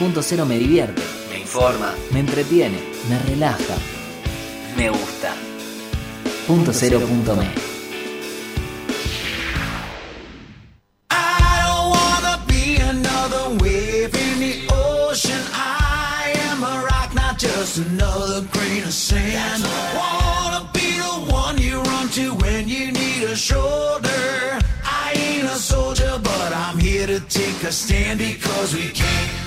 Punto Cero me divierte, me informa, me entretiene, me relaja, me gusta. Punto Cero punto me. I don't wanna be another wave in the ocean. I am a rock, not just another grain of sand. Wanna be the one you run to when you need a shoulder. I ain't a soldier, but I'm here to take a stand because we can.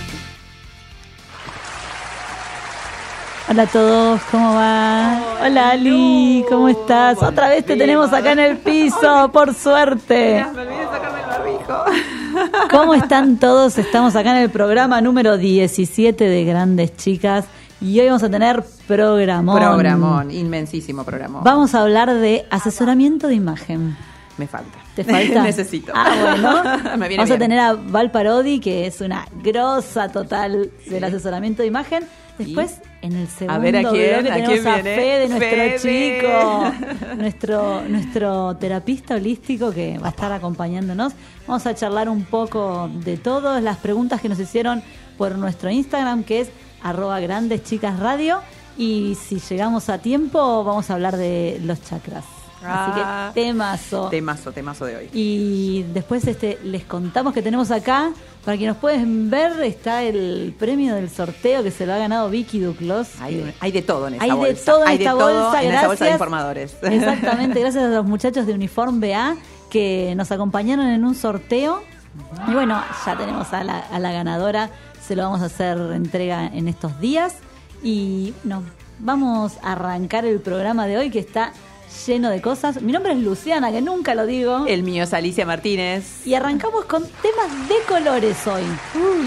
Hola a todos, ¿cómo va? Hola Ali, ¿cómo estás? Otra vez te tenemos acá en el piso, por suerte. Me olvidé de sacarme el barbijo. ¿Cómo están todos? Estamos acá en el programa número 17 de Grandes Chicas y hoy vamos a tener programón. Programón, inmensísimo programón. Vamos a hablar de asesoramiento de imagen. Me falta. ¿Te falta? Necesito. Ah, bueno. Me viene Vamos a tener a Val Parodi, que es una grosa total del asesoramiento de imagen. Después, en el segundo A ver, ¿a quién? ¿A tenemos quién a viene? Fede, nuestro Fede. chico, nuestro, nuestro terapista holístico que va a estar acompañándonos. Vamos a charlar un poco de todas las preguntas que nos hicieron por nuestro Instagram, que es arroba grandes chicas radio. Y si llegamos a tiempo, vamos a hablar de los chakras. Ah. Así que temazo. Temazo, temazo de hoy. Y después este, les contamos que tenemos acá, para que nos pueden ver, está el premio del sorteo que se lo ha ganado Vicky Duclos. Hay, hay de todo en esa hay de bolsa. todo en hay esta de todo bolsa, en esa bolsa de gracias. informadores. Exactamente, gracias a los muchachos de Uniform BA que nos acompañaron en un sorteo. Y bueno, ya tenemos a la, a la ganadora, se lo vamos a hacer entrega en estos días. Y bueno, vamos a arrancar el programa de hoy que está lleno de cosas. Mi nombre es Luciana, que nunca lo digo. El mío es Alicia Martínez. Y arrancamos con temas de colores hoy.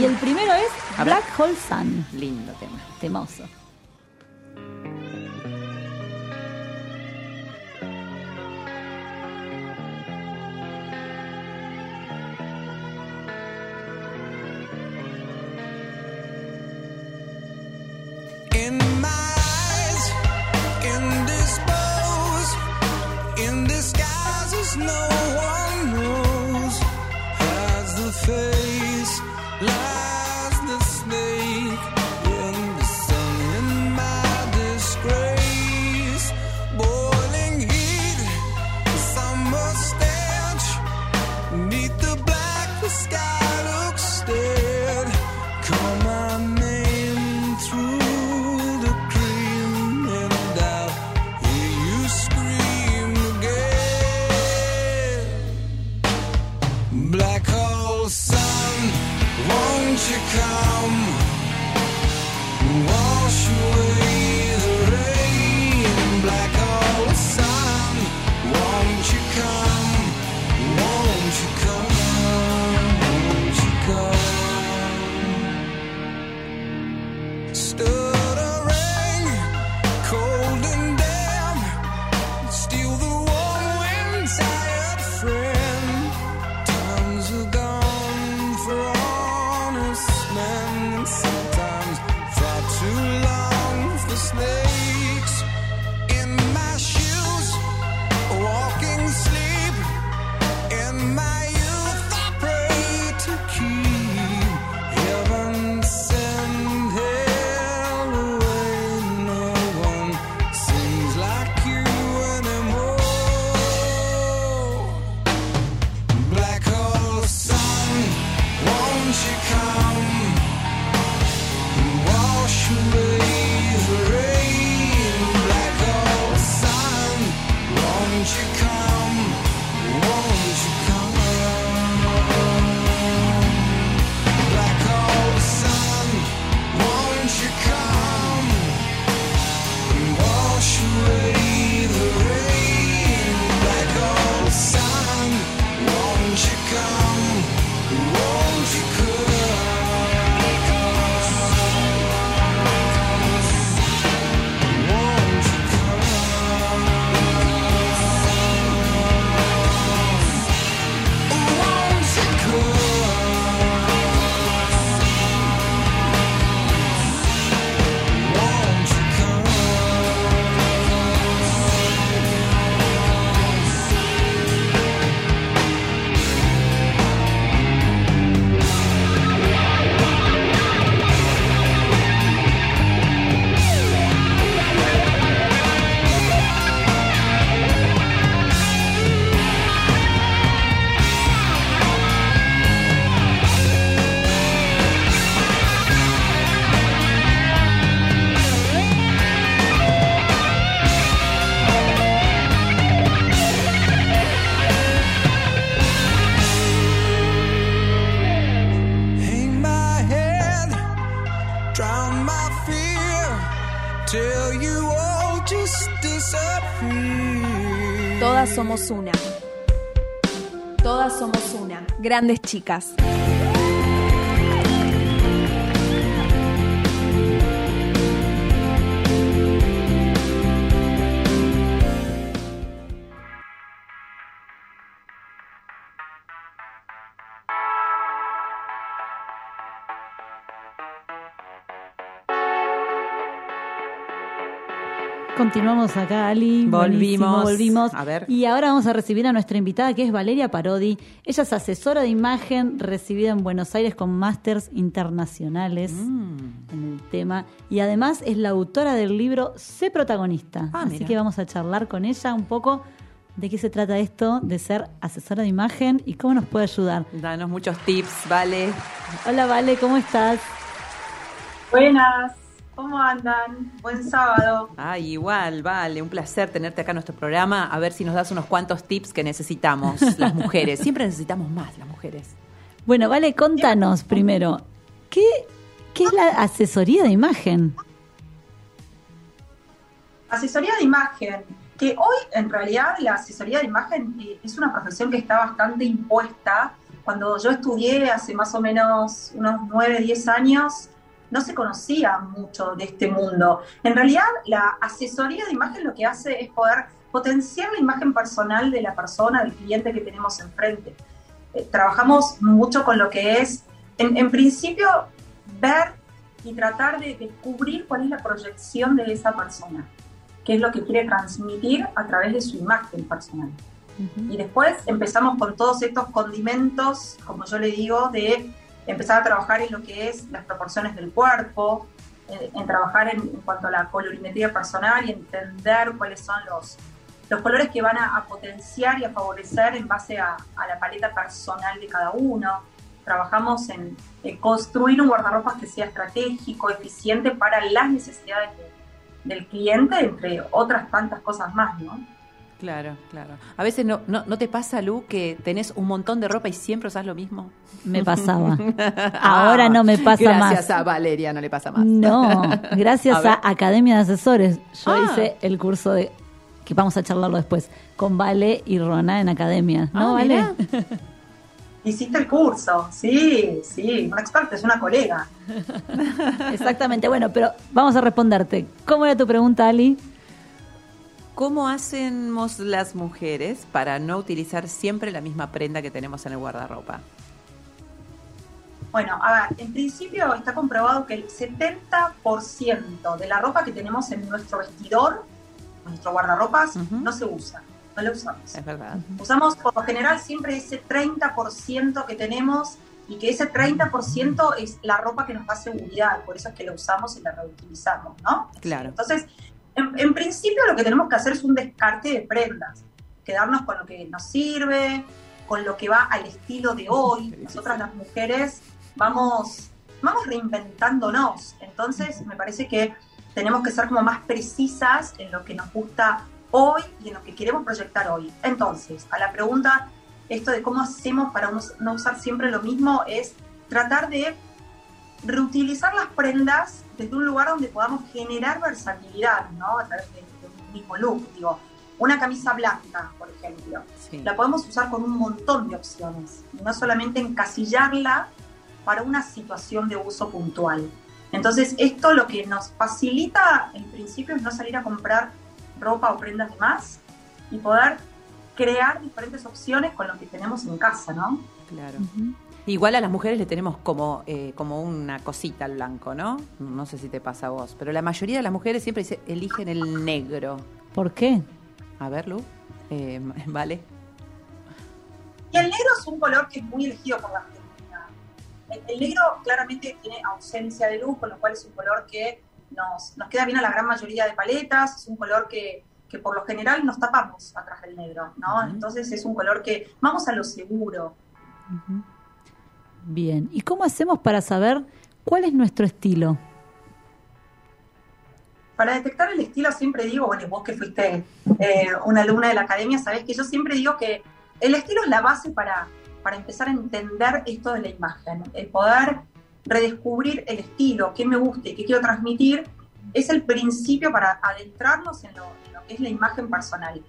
Y el primero es. Black Hole Sun. Lindo tema. Temoso. Todas somos una. Grandes chicas. Continuamos acá, Ali. Volvimos. Buenísimo, volvimos. A ver. Y ahora vamos a recibir a nuestra invitada, que es Valeria Parodi. Ella es asesora de imagen, recibida en Buenos Aires con másters internacionales Mm. en el tema. Y además es la autora del libro Sé protagonista. Ah, Así mira. que vamos a charlar con ella un poco de qué se trata esto de ser asesora de imagen y cómo nos puede ayudar. Danos muchos tips, ¿vale? Hola, Vale, ¿cómo estás? Buenas, ¿cómo andan? Buen sábado. Ah, igual, vale, un placer tenerte acá en nuestro programa. A ver si nos das unos cuantos tips que necesitamos las mujeres. Siempre necesitamos más las mujeres. Bueno, Vale, contanos primero, ¿qué, qué es la asesoría de imagen? Asesoría de imagen, que hoy en realidad la asesoría de imagen eh, es una profesión que está bastante impuesta. Cuando yo estudié hace más o menos unos 9, 10 años, no se conocía mucho de este mundo. En realidad, la asesoría de imagen lo que hace es poder potenciar la imagen personal de la persona, del cliente que tenemos enfrente. Eh, trabajamos mucho con lo que es, en, en principio, ver y tratar de descubrir cuál es la proyección de esa persona, qué es lo que quiere transmitir a través de su imagen personal. Y después empezamos con todos estos condimentos, como yo le digo, de empezar a trabajar en lo que es las proporciones del cuerpo, en, en trabajar en, cuanto a la colorimetría personal y entender cuáles son los, los colores que van a, potenciar y a favorecer en base a, la paleta personal de cada uno. Trabajamos en, construir un guardarropas que sea estratégico, eficiente para las necesidades de- del cliente, entre otras tantas cosas más, ¿no? Claro, claro. A veces no, no, ¿no te pasa, Lu, que tenés un montón de ropa y siempre usás lo mismo. Me pasaba. Ahora no me pasa Gracias más. Gracias a Valeria no le pasa más. No, gracias A Academia de Asesores. Yo Ah. hice el curso de, que vamos a charlarlo después, con Vale y Rona en Academia. ¿No, Ah, Vale? Hiciste el curso, sí, sí, una experta, es una colega. Exactamente. Bueno, pero vamos a responderte. ¿Cómo era tu pregunta, Ali? ¿Cómo hacemos las mujeres para no utilizar siempre la misma prenda que tenemos en el guardarropa? Bueno, a ver, en principio está comprobado que el 70% de la ropa que tenemos en nuestro vestidor, nuestro guardarropas, no se usa, no la usamos. Es verdad. Usamos por lo general siempre ese 30% que tenemos y que ese 30% es la ropa que nos da seguridad, por eso es que la usamos y la reutilizamos, ¿no? Claro. Entonces, en, en principio lo que tenemos que hacer es un descarte de prendas, quedarnos con lo que nos sirve, con lo que va al estilo de hoy. Nosotras las mujeres vamos, vamos reinventándonos, entonces me parece que tenemos que ser como más precisas en lo que nos gusta hoy y en lo que queremos proyectar hoy. Entonces, a la pregunta, esto de cómo hacemos para no usar siempre lo mismo, es tratar de reutilizar las prendas desde un lugar donde podamos generar versatilidad, ¿no? A través de, de un mismo look. Digo, una camisa blanca, por ejemplo, Sí. la podemos usar con un montón de opciones, y no solamente encasillarla para una situación de uso puntual. Entonces, esto lo que nos facilita en principio es no salir a comprar ropa o prendas de más y poder crear diferentes opciones con lo que tenemos en casa, ¿no? Claro. Igual a las mujeres le tenemos como, eh, como una cosita al blanco, ¿no? No sé si te pasa a vos, pero la mayoría de las mujeres siempre dice, eligen el negro. ¿Por qué? A ver, Lu, eh, vale. Y el negro es un color que es muy elegido por la feminidad. El, el negro claramente tiene ausencia de luz, con lo cual es un color que nos, nos queda bien a la gran mayoría de paletas, es un color que, que por lo general nos tapamos atrás del negro, ¿no? Entonces es un color que vamos a lo seguro. Bien. ¿Y cómo hacemos para saber cuál es nuestro estilo? Para detectar el estilo siempre digo, bueno, vos que fuiste eh, una alumna de la academia, sabés que yo siempre digo que el estilo es la base para, para empezar a entender esto de la imagen, el poder redescubrir el estilo, qué me gusta y qué quiero transmitir, es el principio para adentrarnos en lo que es la imagen personal.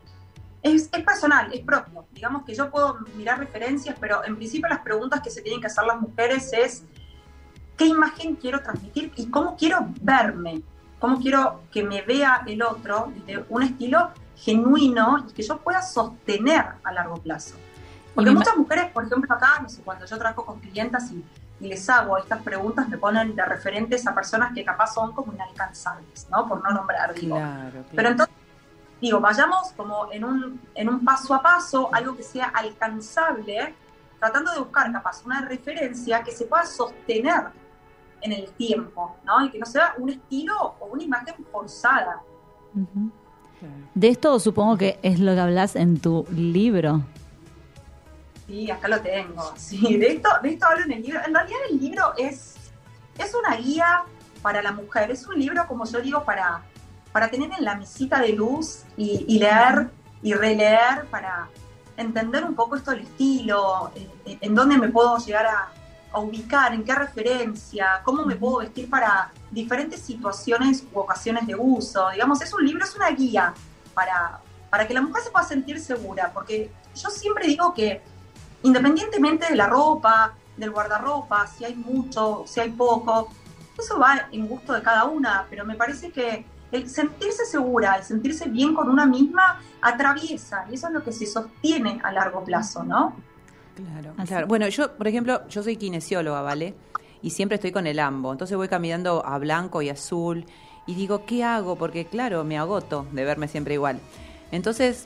Es, es personal, es propio. Digamos que yo puedo mirar referencias, pero en principio las preguntas que se tienen que hacer las mujeres es qué imagen quiero transmitir y cómo quiero verme, cómo quiero que me vea el otro de un estilo genuino y que yo pueda sostener a largo plazo. Porque muchas mujeres, por ejemplo, acá, no sé, cuando yo trabajo con clientas y, y les hago estas preguntas, me ponen de referentes a personas que capaz son como inalcanzables, ¿no? Por no nombrar, digo. Claro, claro. Pero entonces, digo, vayamos como en un, en un paso a paso, algo que sea alcanzable, tratando de buscar capaz una referencia que se pueda sostener en el tiempo, ¿no? Y que no sea un estilo o una imagen forzada. De esto supongo que es lo que hablas en tu libro. Sí, acá lo tengo. Sí, de esto, de esto hablo en el libro. En realidad el libro es, es una guía para la mujer. Es un libro, como yo digo, para, para tener en la mesita de luz y, leer y releer para entender un poco esto del estilo, en, en dónde me puedo llegar a, a ubicar, en qué referencia, cómo me puedo vestir para diferentes situaciones u ocasiones de uso. Digamos, es un libro, es una guía para, para que la mujer se pueda sentir segura, porque yo siempre digo que independientemente de la ropa, del guardarropa, si hay mucho, si hay poco, eso va en gusto de cada una, pero me parece que el sentirse segura, el sentirse bien con una misma, atraviesa, y eso es lo que se sostiene a largo plazo, ¿no? Claro, Así. claro. Bueno, yo, por ejemplo, yo soy kinesióloga, ¿vale? Y siempre estoy con el ambo. Entonces voy caminando a blanco y azul y digo, ¿qué hago? Porque, claro, me agoto de verme siempre igual. Entonces,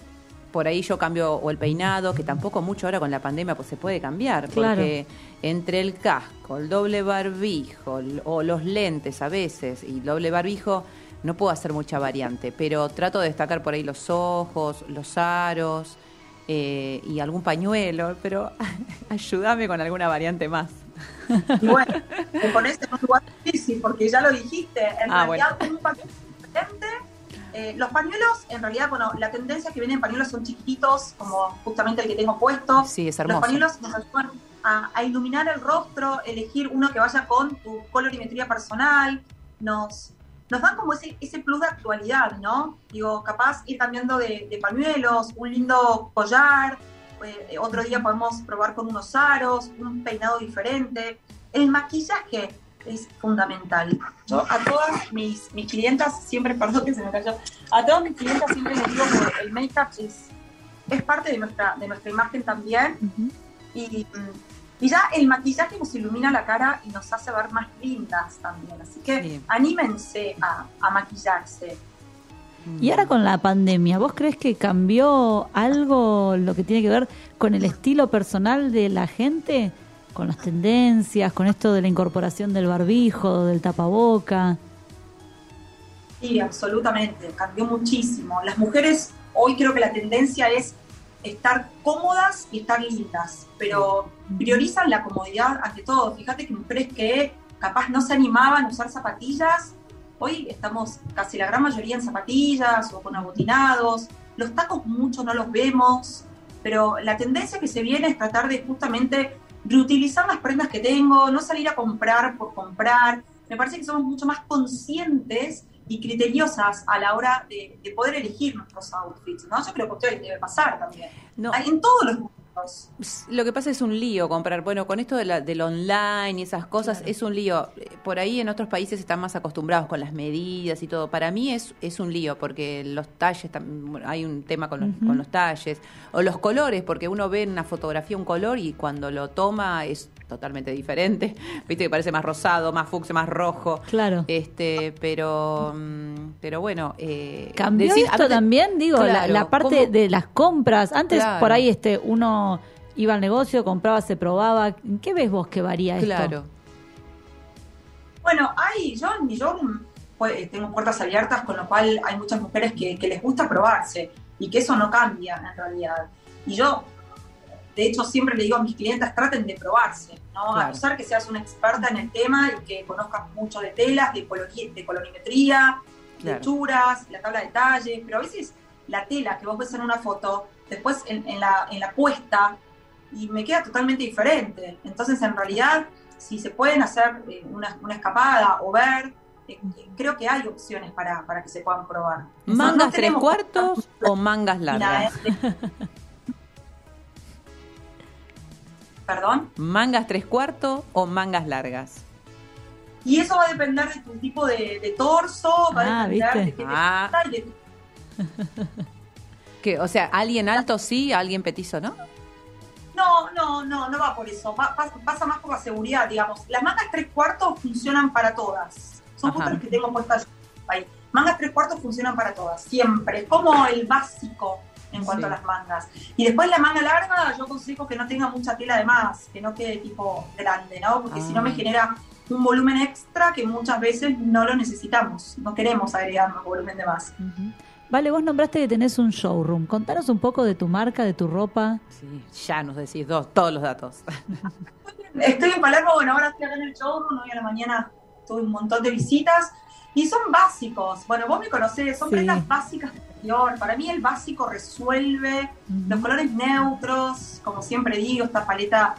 por ahí yo cambio o el peinado, que tampoco mucho ahora con la pandemia pues se puede cambiar, Claro. porque entre el casco, el doble barbijo o los lentes a veces y el doble barbijo no puedo hacer mucha variante, pero trato de destacar por ahí los ojos, los aros eh, y algún pañuelo, pero ayúdame con alguna variante más. Y bueno, te pones en un lugar difícil, porque ya lo dijiste, en Ah, realidad un pañuelo diferente. eh, los pañuelos, en realidad, bueno, la tendencia que viene en pañuelos son chiquititos, como justamente el que tengo puesto. Sí, es Los hermoso. pañuelos nos ayudan a, a iluminar el rostro, elegir uno que vaya con tu colorimetría personal, nos, nos dan como ese, ese plus de actualidad, ¿no? Digo, capaz ir cambiando de, de pañuelos, un lindo collar, eh, otro día podemos probar con unos aros, un peinado diferente. El maquillaje es fundamental. Yo a todas mis, mis clientas, siempre, perdón que se me cayó, a todas mis clientas siempre les digo que el make-up es, es parte de nuestra, de nuestra imagen también y, y ya el maquillaje nos ilumina la cara y nos hace ver más lindas también. Así que Sí. anímense a, a maquillarse. Y ahora con la pandemia, ¿vos crees que cambió algo lo que tiene que ver con el estilo personal de la gente? Con las tendencias, con esto de la incorporación del barbijo, del tapaboca. Sí, absolutamente, cambió muchísimo. Las mujeres, hoy creo que la tendencia es estar cómodas y estar lindas, pero priorizan la comodidad ante todo. Fíjate que mujeres que capaz no se animaban a usar zapatillas, hoy estamos casi la gran mayoría en zapatillas o con abotinados. Los tacos mucho no los vemos, pero la tendencia que se viene es tratar de justamente reutilizar las prendas que tengo, no salir a comprar por comprar. Me parece que somos mucho más conscientes y criteriosas a la hora de, de poder elegir nuestros outfits, ¿no? Yo creo que ustedes debe pasar también. No, En todos los. Lo que pasa es un lío comprar. Bueno, con esto de la- del online y esas cosas, Claro. es un lío. Por ahí en otros países están más acostumbrados con las medidas y todo. Para mí es, es un lío porque los talles, hay un tema con los, con los talles. O los colores, porque uno ve en una fotografía un color y cuando lo toma es totalmente diferente. Viste que parece más rosado, más fucsia, más rojo. Claro. Este, pero, mm, pero bueno. Eh, Cambió decir- esto aparte- también, digo, la- Claro, la, parte ¿cómo? de las compras. Antes Claro. por ahí este uno iba al negocio, compraba, se probaba. ¿En qué ves vos que varía esto? Claro. Bueno, hay, yo showroom pues, tengo puertas abiertas, con lo cual hay muchas mujeres que, que les gusta probarse y que eso no cambia en realidad. Y yo, de hecho, siempre le digo a mis clientes, traten de probarse, ¿no? Claro. A pesar que seas una experta en el tema y que conozcas mucho de telas, de, de colorimetría, Claro. lechuras, la tabla de talles, pero a veces la tela que vos ves en una foto, después en, en la, en la puesta, y me queda totalmente diferente. Entonces, en realidad, si se pueden hacer eh, una, una escapada o ver, eh, creo que hay opciones para, para que se puedan probar. ¿Mangas no tres cuartos o mangas largas? eh, Perdón. ¿Mangas tres cuartos o mangas largas? Y eso va a depender de tu tipo de, de torso, va Ah, a depender ¿viste? de qué te Ah. gusta y de tu ¿Qué? O sea, alguien alto sí, alguien petizo no. No, no, no, no va por eso. Va- pasa más por la seguridad, digamos. Las mangas tres cuartos funcionan para todas. Son justo las que tengo puestas ahí. Mangas tres cuartos funcionan para todas, siempre. Como el básico en cuanto Sí. a las mangas. Y después la manga larga, yo consigo que no tenga mucha tela de más, que no quede tipo grande, ¿no? Porque si no Ah. me genera un volumen extra que muchas veces no lo necesitamos. No queremos agregar más volumen de más. Vale, vos nombraste que tenés un showroom. Contanos un poco de tu marca, de tu ropa. Sí, ya nos decís dos, todos los datos. Estoy en Palermo, bueno, ahora estoy acá en el showroom, hoy a la mañana tuve un montón de visitas y son básicos. Bueno, vos me conocés, son Sí. prendas básicas de exterior. Para mí el básico resuelve los colores neutros, como siempre digo, esta paleta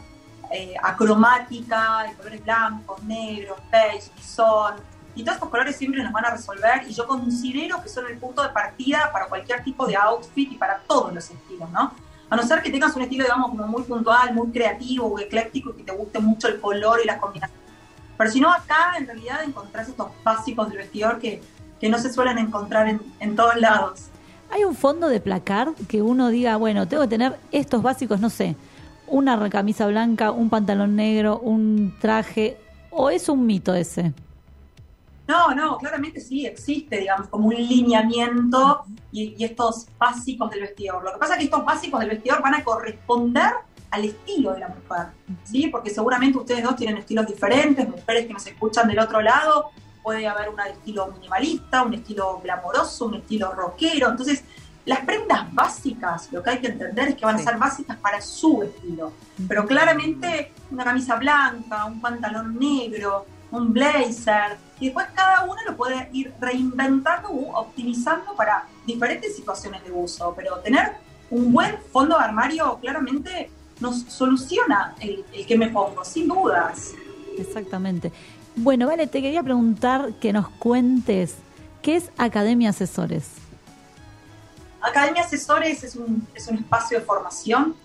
eh, acromática, de colores blancos, negros, beige, bisón. Y todos estos colores siempre nos van a resolver y yo considero que son el punto de partida para cualquier tipo de outfit y para todos los estilos, ¿no? A no ser que tengas un estilo, digamos, como muy puntual, muy creativo o ecléctico y que te guste mucho el color y las combinaciones. Pero si no, acá en realidad encontrás estos básicos del vestidor que, que no se suelen encontrar en, en todos lados. ¿Hay un fondo de placar que uno diga, bueno, tengo que tener estos básicos, no sé, una camisa blanca, un pantalón negro, un traje, o es un mito ese? No, no, claramente sí existe, digamos, como un lineamiento y, y estos básicos del vestidor. Lo que pasa es que estos básicos del vestidor van a corresponder al estilo de la mujer, ¿sí? Porque seguramente ustedes dos tienen estilos diferentes, mujeres que nos escuchan del otro lado, puede haber de estilo minimalista, un estilo glamoroso, un estilo rockero. Entonces, las prendas básicas, lo que hay que entender es que van a ser básicas para su estilo. Pero claramente una camisa blanca, un pantalón negro, un blazer, y después cada uno lo puede ir reinventando u optimizando para diferentes situaciones de uso. Pero tener un buen fondo de armario claramente nos soluciona el, el que me pongo, sin dudas. Exactamente. Bueno, vale, te quería preguntar que nos cuentes qué es Academia Asesores. Academia Asesores es un, es un espacio de formación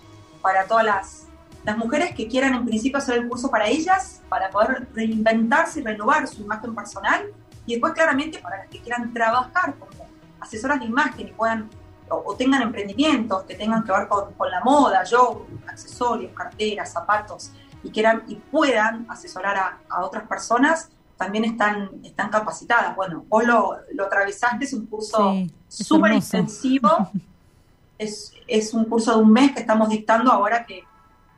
para todas las, las mujeres que quieran en principio hacer el curso para ellas, para poder reinventarse y renovar su imagen personal, y después claramente para las que quieran trabajar como asesoras de imagen y puedan o, o tengan emprendimientos que tengan que ver con, con la moda, yo, accesorios, carteras, zapatos, y quieran y puedan asesorar a, a otras personas, también están, están capacitadas. Bueno, vos lo, lo atravesaste, es un curso súper intensivo. es, es un curso de un mes que estamos dictando ahora que,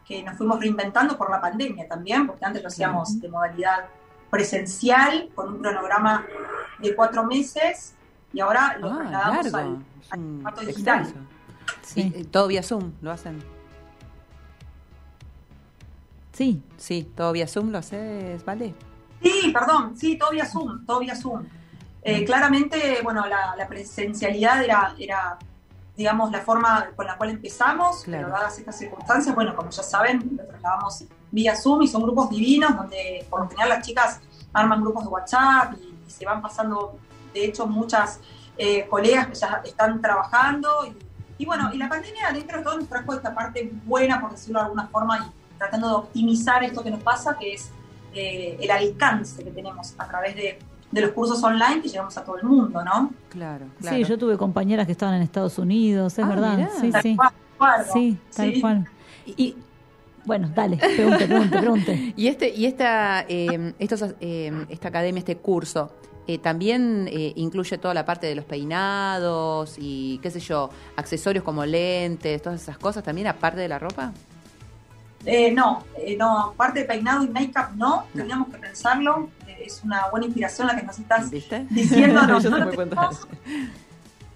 que nos fuimos reinventando por la pandemia también, porque antes lo hacíamos de modalidad presencial, con un cronograma de cuatro meses, y ahora lo Ah, trasladamos largo. al, formato digital. extenso. Sí, Y, eh, todo vía Zoom, ¿lo hacen? sí. Sí, todo vía Zoom, ¿lo haces, vale? Sí, perdón, sí, todo vía Zoom, todo vía Zoom. Eh, claramente, bueno, la, la presencialidad era, era, digamos, la forma con la cual empezamos, Claro. pero dadas estas circunstancias, bueno, como ya saben, lo trasladamos vía Zoom y son grupos divinos donde por lo general las chicas arman grupos de WhatsApp y, y se van pasando, de hecho, muchas eh, colegas que ya están trabajando y, y bueno, y la pandemia dentro de todo nos trajo esta parte buena, por decirlo de alguna forma, y tratando de optimizar esto que nos pasa, que es eh, el alcance que tenemos a través de, de los cursos online que llegamos a todo el mundo, ¿no? Claro, claro. Sí, yo tuve compañeras que estaban en Estados Unidos, es Ah, verdad. mirá. Sí, Tal sí. cual. Sí, tal Sí. cual. Y bueno, dale, pregunte, pregunte, pregunte. Y este y esta eh, estos, eh, esta academia, este curso, eh, también eh, incluye toda la parte de los peinados y qué sé yo, accesorios como lentes, todas esas cosas también aparte de la ropa. Eh, no, eh, no, parte de peinado y make-up no, tendríamos que pensarlo. Es una buena inspiración la que nos estás ¿Viste? diciendo. No, no tenemos.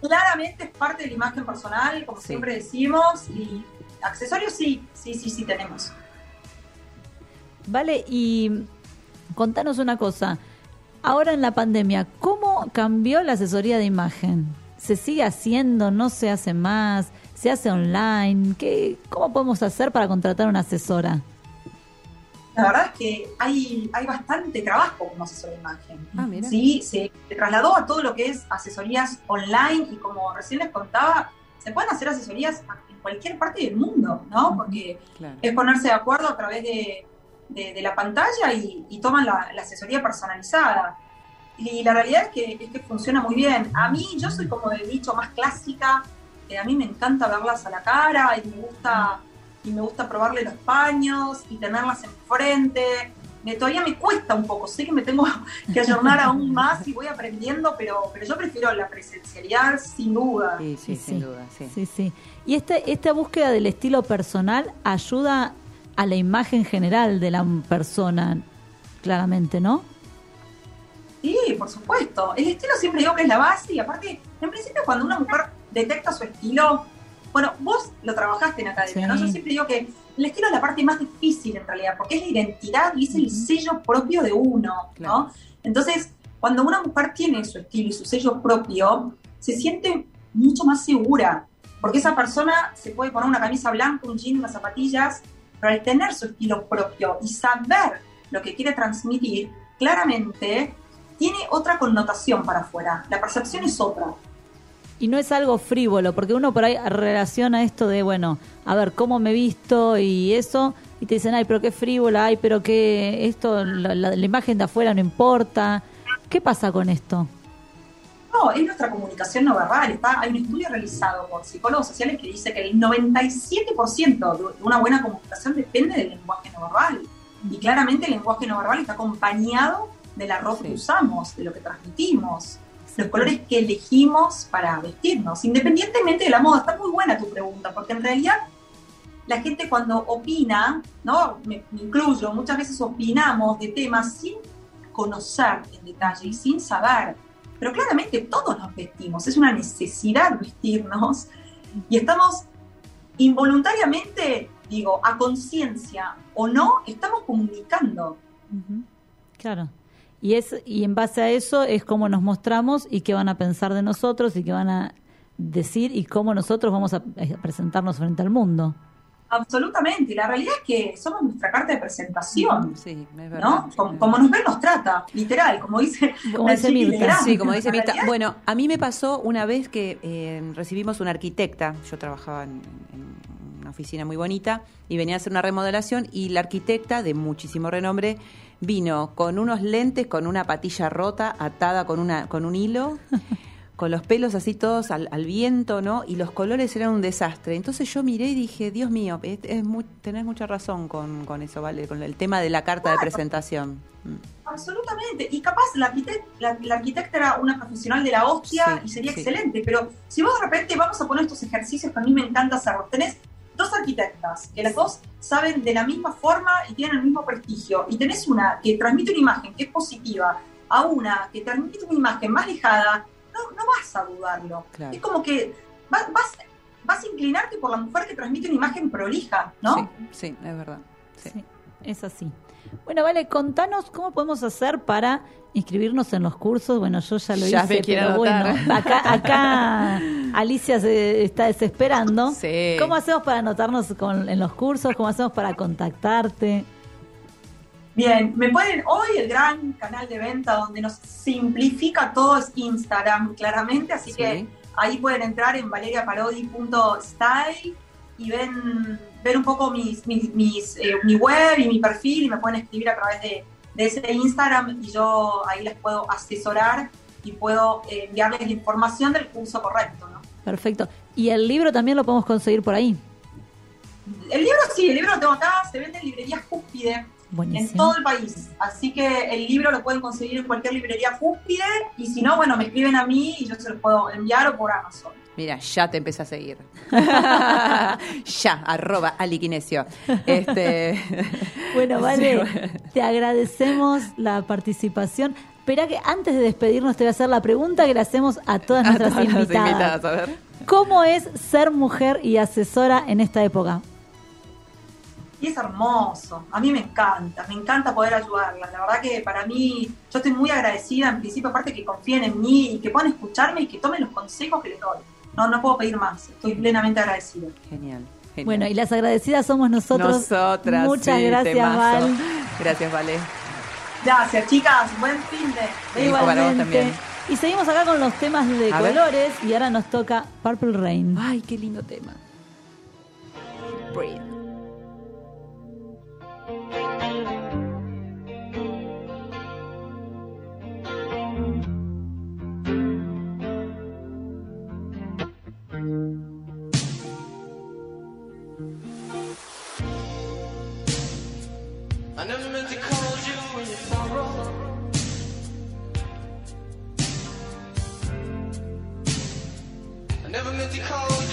Claramente es parte de la imagen personal, como Sí. siempre decimos, y accesorios sí, sí, sí, sí tenemos. Vale, y contanos una cosa. Ahora en la pandemia, ¿cómo cambió la asesoría de imagen? ¿Se sigue haciendo? ¿No se hace más? ¿Se hace online? ¿Qué, ¿Cómo podemos hacer para contratar una asesora? La verdad es que hay, hay bastante trabajo como asesor de imagen. Ah. Sí, se trasladó a todo lo que es asesorías online y como recién les contaba, se pueden hacer asesorías en cualquier parte del mundo, ¿no? Porque Claro. es ponerse de acuerdo a través de, de- de la pantalla y, y toman la, la asesoría personalizada. Y la realidad es que, es que funciona muy bien. A mí, yo soy como del nicho más clásica, eh, a mí me encanta verlas a la cara y me gusta, y me gusta probarle los paños y tenerlas enfrente. Me, todavía me cuesta un poco, sé que me tengo que ayornar aún más y voy aprendiendo, pero, pero yo prefiero la presencialidad sin duda. Sí, sí, Sí, sin duda, sí. Sí, sí. Y este, esta búsqueda del estilo personal ayuda a la imagen general de la persona, claramente, ¿no? Sí, por supuesto. El estilo siempre digo que es la base y aparte, en principio cuando una mujer detecta su estilo, bueno, vos lo trabajaste en academia, ¿no? Sí. Yo siempre digo que el estilo es la parte más difícil en realidad, porque es la identidad y es el sello propio de uno, Claro. ¿no? Entonces, cuando una mujer tiene su estilo y su sello propio, se siente mucho más segura, porque esa persona se puede poner una camisa blanca, un jean, unas zapatillas, pero al tener su estilo propio y saber lo que quiere transmitir, claramente tiene otra connotación para afuera. La percepción es otra. Y no es algo frívolo, porque uno por ahí relaciona esto de, bueno, a ver, cómo me he visto y eso, y te dicen, ay, pero qué frívola, ay, pero qué, esto, la, la- la imagen de afuera no importa. ¿Qué pasa con esto? No, es nuestra comunicación no verbal. Está, hay un estudio realizado por psicólogos sociales que dice que el 97% de una buena comunicación depende del lenguaje no verbal. Y claramente el lenguaje no verbal está acompañado de la ropa Sí. que usamos, de lo que transmitimos, los colores que elegimos para vestirnos. Independientemente de la moda, está muy buena tu pregunta, porque en realidad la gente cuando opina, ¿no? Me, incluyo, muchas veces opinamos de temas sin conocer en detalle y sin saber. Pero claramente todos nos vestimos, es una necesidad vestirnos y estamos involuntariamente, digo, a conciencia o no, estamos comunicando. Claro. Y, es, y en base a eso es cómo nos mostramos y qué van a pensar de nosotros y qué van a decir y cómo nosotros vamos a, a presentarnos frente al mundo. Absolutamente, la realidad es que somos nuestra carta de presentación. Sí, es verdad. ¿No? Como, como nos ve, nos trata, literal, como dice, Como dice Mirta. Legrand. Sí, como dice La Mirta. realidad Bueno, a mí me pasó una vez que eh, recibimos una arquitecta, yo trabajaba en, en una oficina muy bonita y venía a hacer una remodelación y la arquitecta de muchísimo renombre vino con unos lentes, con una patilla rota atada con, una, con un hilo. Con los pelos así todos al, al viento, ¿no? Y los colores eran un desastre. Entonces yo miré y dije, Dios mío, es, es tenés mucha razón con, con eso, ¿vale? Con el tema de la carta de presentación. Mm. Absolutamente. Y capaz la, arquitect- la, la arquitecta era una profesional de la hostia Sí, y sería sí. excelente. Pero si vos de repente vamos a poner estos ejercicios que a mí me encanta hacerlos. Tenés dos arquitectas que las dos saben de la misma forma y tienen el mismo prestigio. Y tenés una que transmite una imagen que es positiva a una que transmite una imagen más alejada. No, no vas a dudarlo. Claro. Es como que va- vas, vas a inclinarte por la mujer que transmite una imagen prolija, ¿no? Sí, sí, es verdad. Sí. Sí, es así. Bueno, vale, contanos cómo podemos hacer para inscribirnos en los cursos. Bueno, yo ya lo Ya hice, me quiero pero bueno, acá, acá Alicia se está desesperando. Sí. ¿Cómo hacemos para anotarnos con, en los cursos? ¿Cómo hacemos para contactarte? Bien, me pueden, hoy el gran canal de venta donde nos simplifica todo es Instagram, claramente, así Sí. que ahí pueden entrar en valeriaparodi.style y ven, ver un poco mis, mis, mis, eh, mi web y mi perfil y me pueden escribir a través de, de ese Instagram y yo ahí les puedo asesorar y puedo eh, enviarles la información del curso correcto, ¿no? Perfecto. Y el libro también lo podemos conseguir por ahí. El libro sí, el libro lo tengo acá, se vende en librerías Cúspide. en todo el país. Así que el libro lo pueden conseguir en cualquier librería Cúspide y si no, bueno, me escriben a mí y yo se los puedo enviar o por Amazon. Mira, ya te empecé a seguir. ya, arroba aliquinesio. Este, Bueno, Sí, vale, bueno. te agradecemos la participación. Espera que antes de despedirnos te voy a hacer la pregunta que le hacemos a todas a nuestras todas las invitadas. invitadas, a ver. ¿Cómo es ser mujer y asesora en esta época? Y es hermoso, a mí me encanta, me encanta poder ayudarlas. La verdad que para mí, yo estoy muy agradecida, en principio, aparte que confíen en mí y que puedan escucharme y que tomen los consejos que les doy. No, no puedo pedir más, estoy plenamente agradecida. Genial. genial. Bueno, y las agradecidas somos nosotros. Nosotras, Muchas sí, gracias, temazo. Val. Gracias, Vale. Gracias, chicas. Buen fin de. Igualmente. también. Y seguimos acá con los temas de A ver. colores y ahora nos toca Purple Rain. Ay, qué lindo tema. Breathe. I never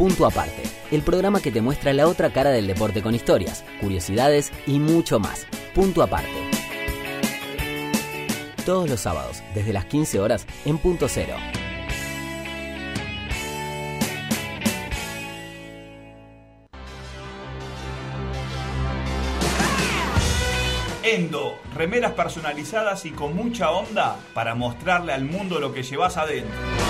Punto aparte, el programa que te muestra la otra cara del deporte con historias, curiosidades y mucho más. Punto Aparte. Todos los sábados, desde las 15 horas, en Punto Cero. Endo, remeras personalizadas y con mucha onda para mostrarle al mundo lo que llevas adentro.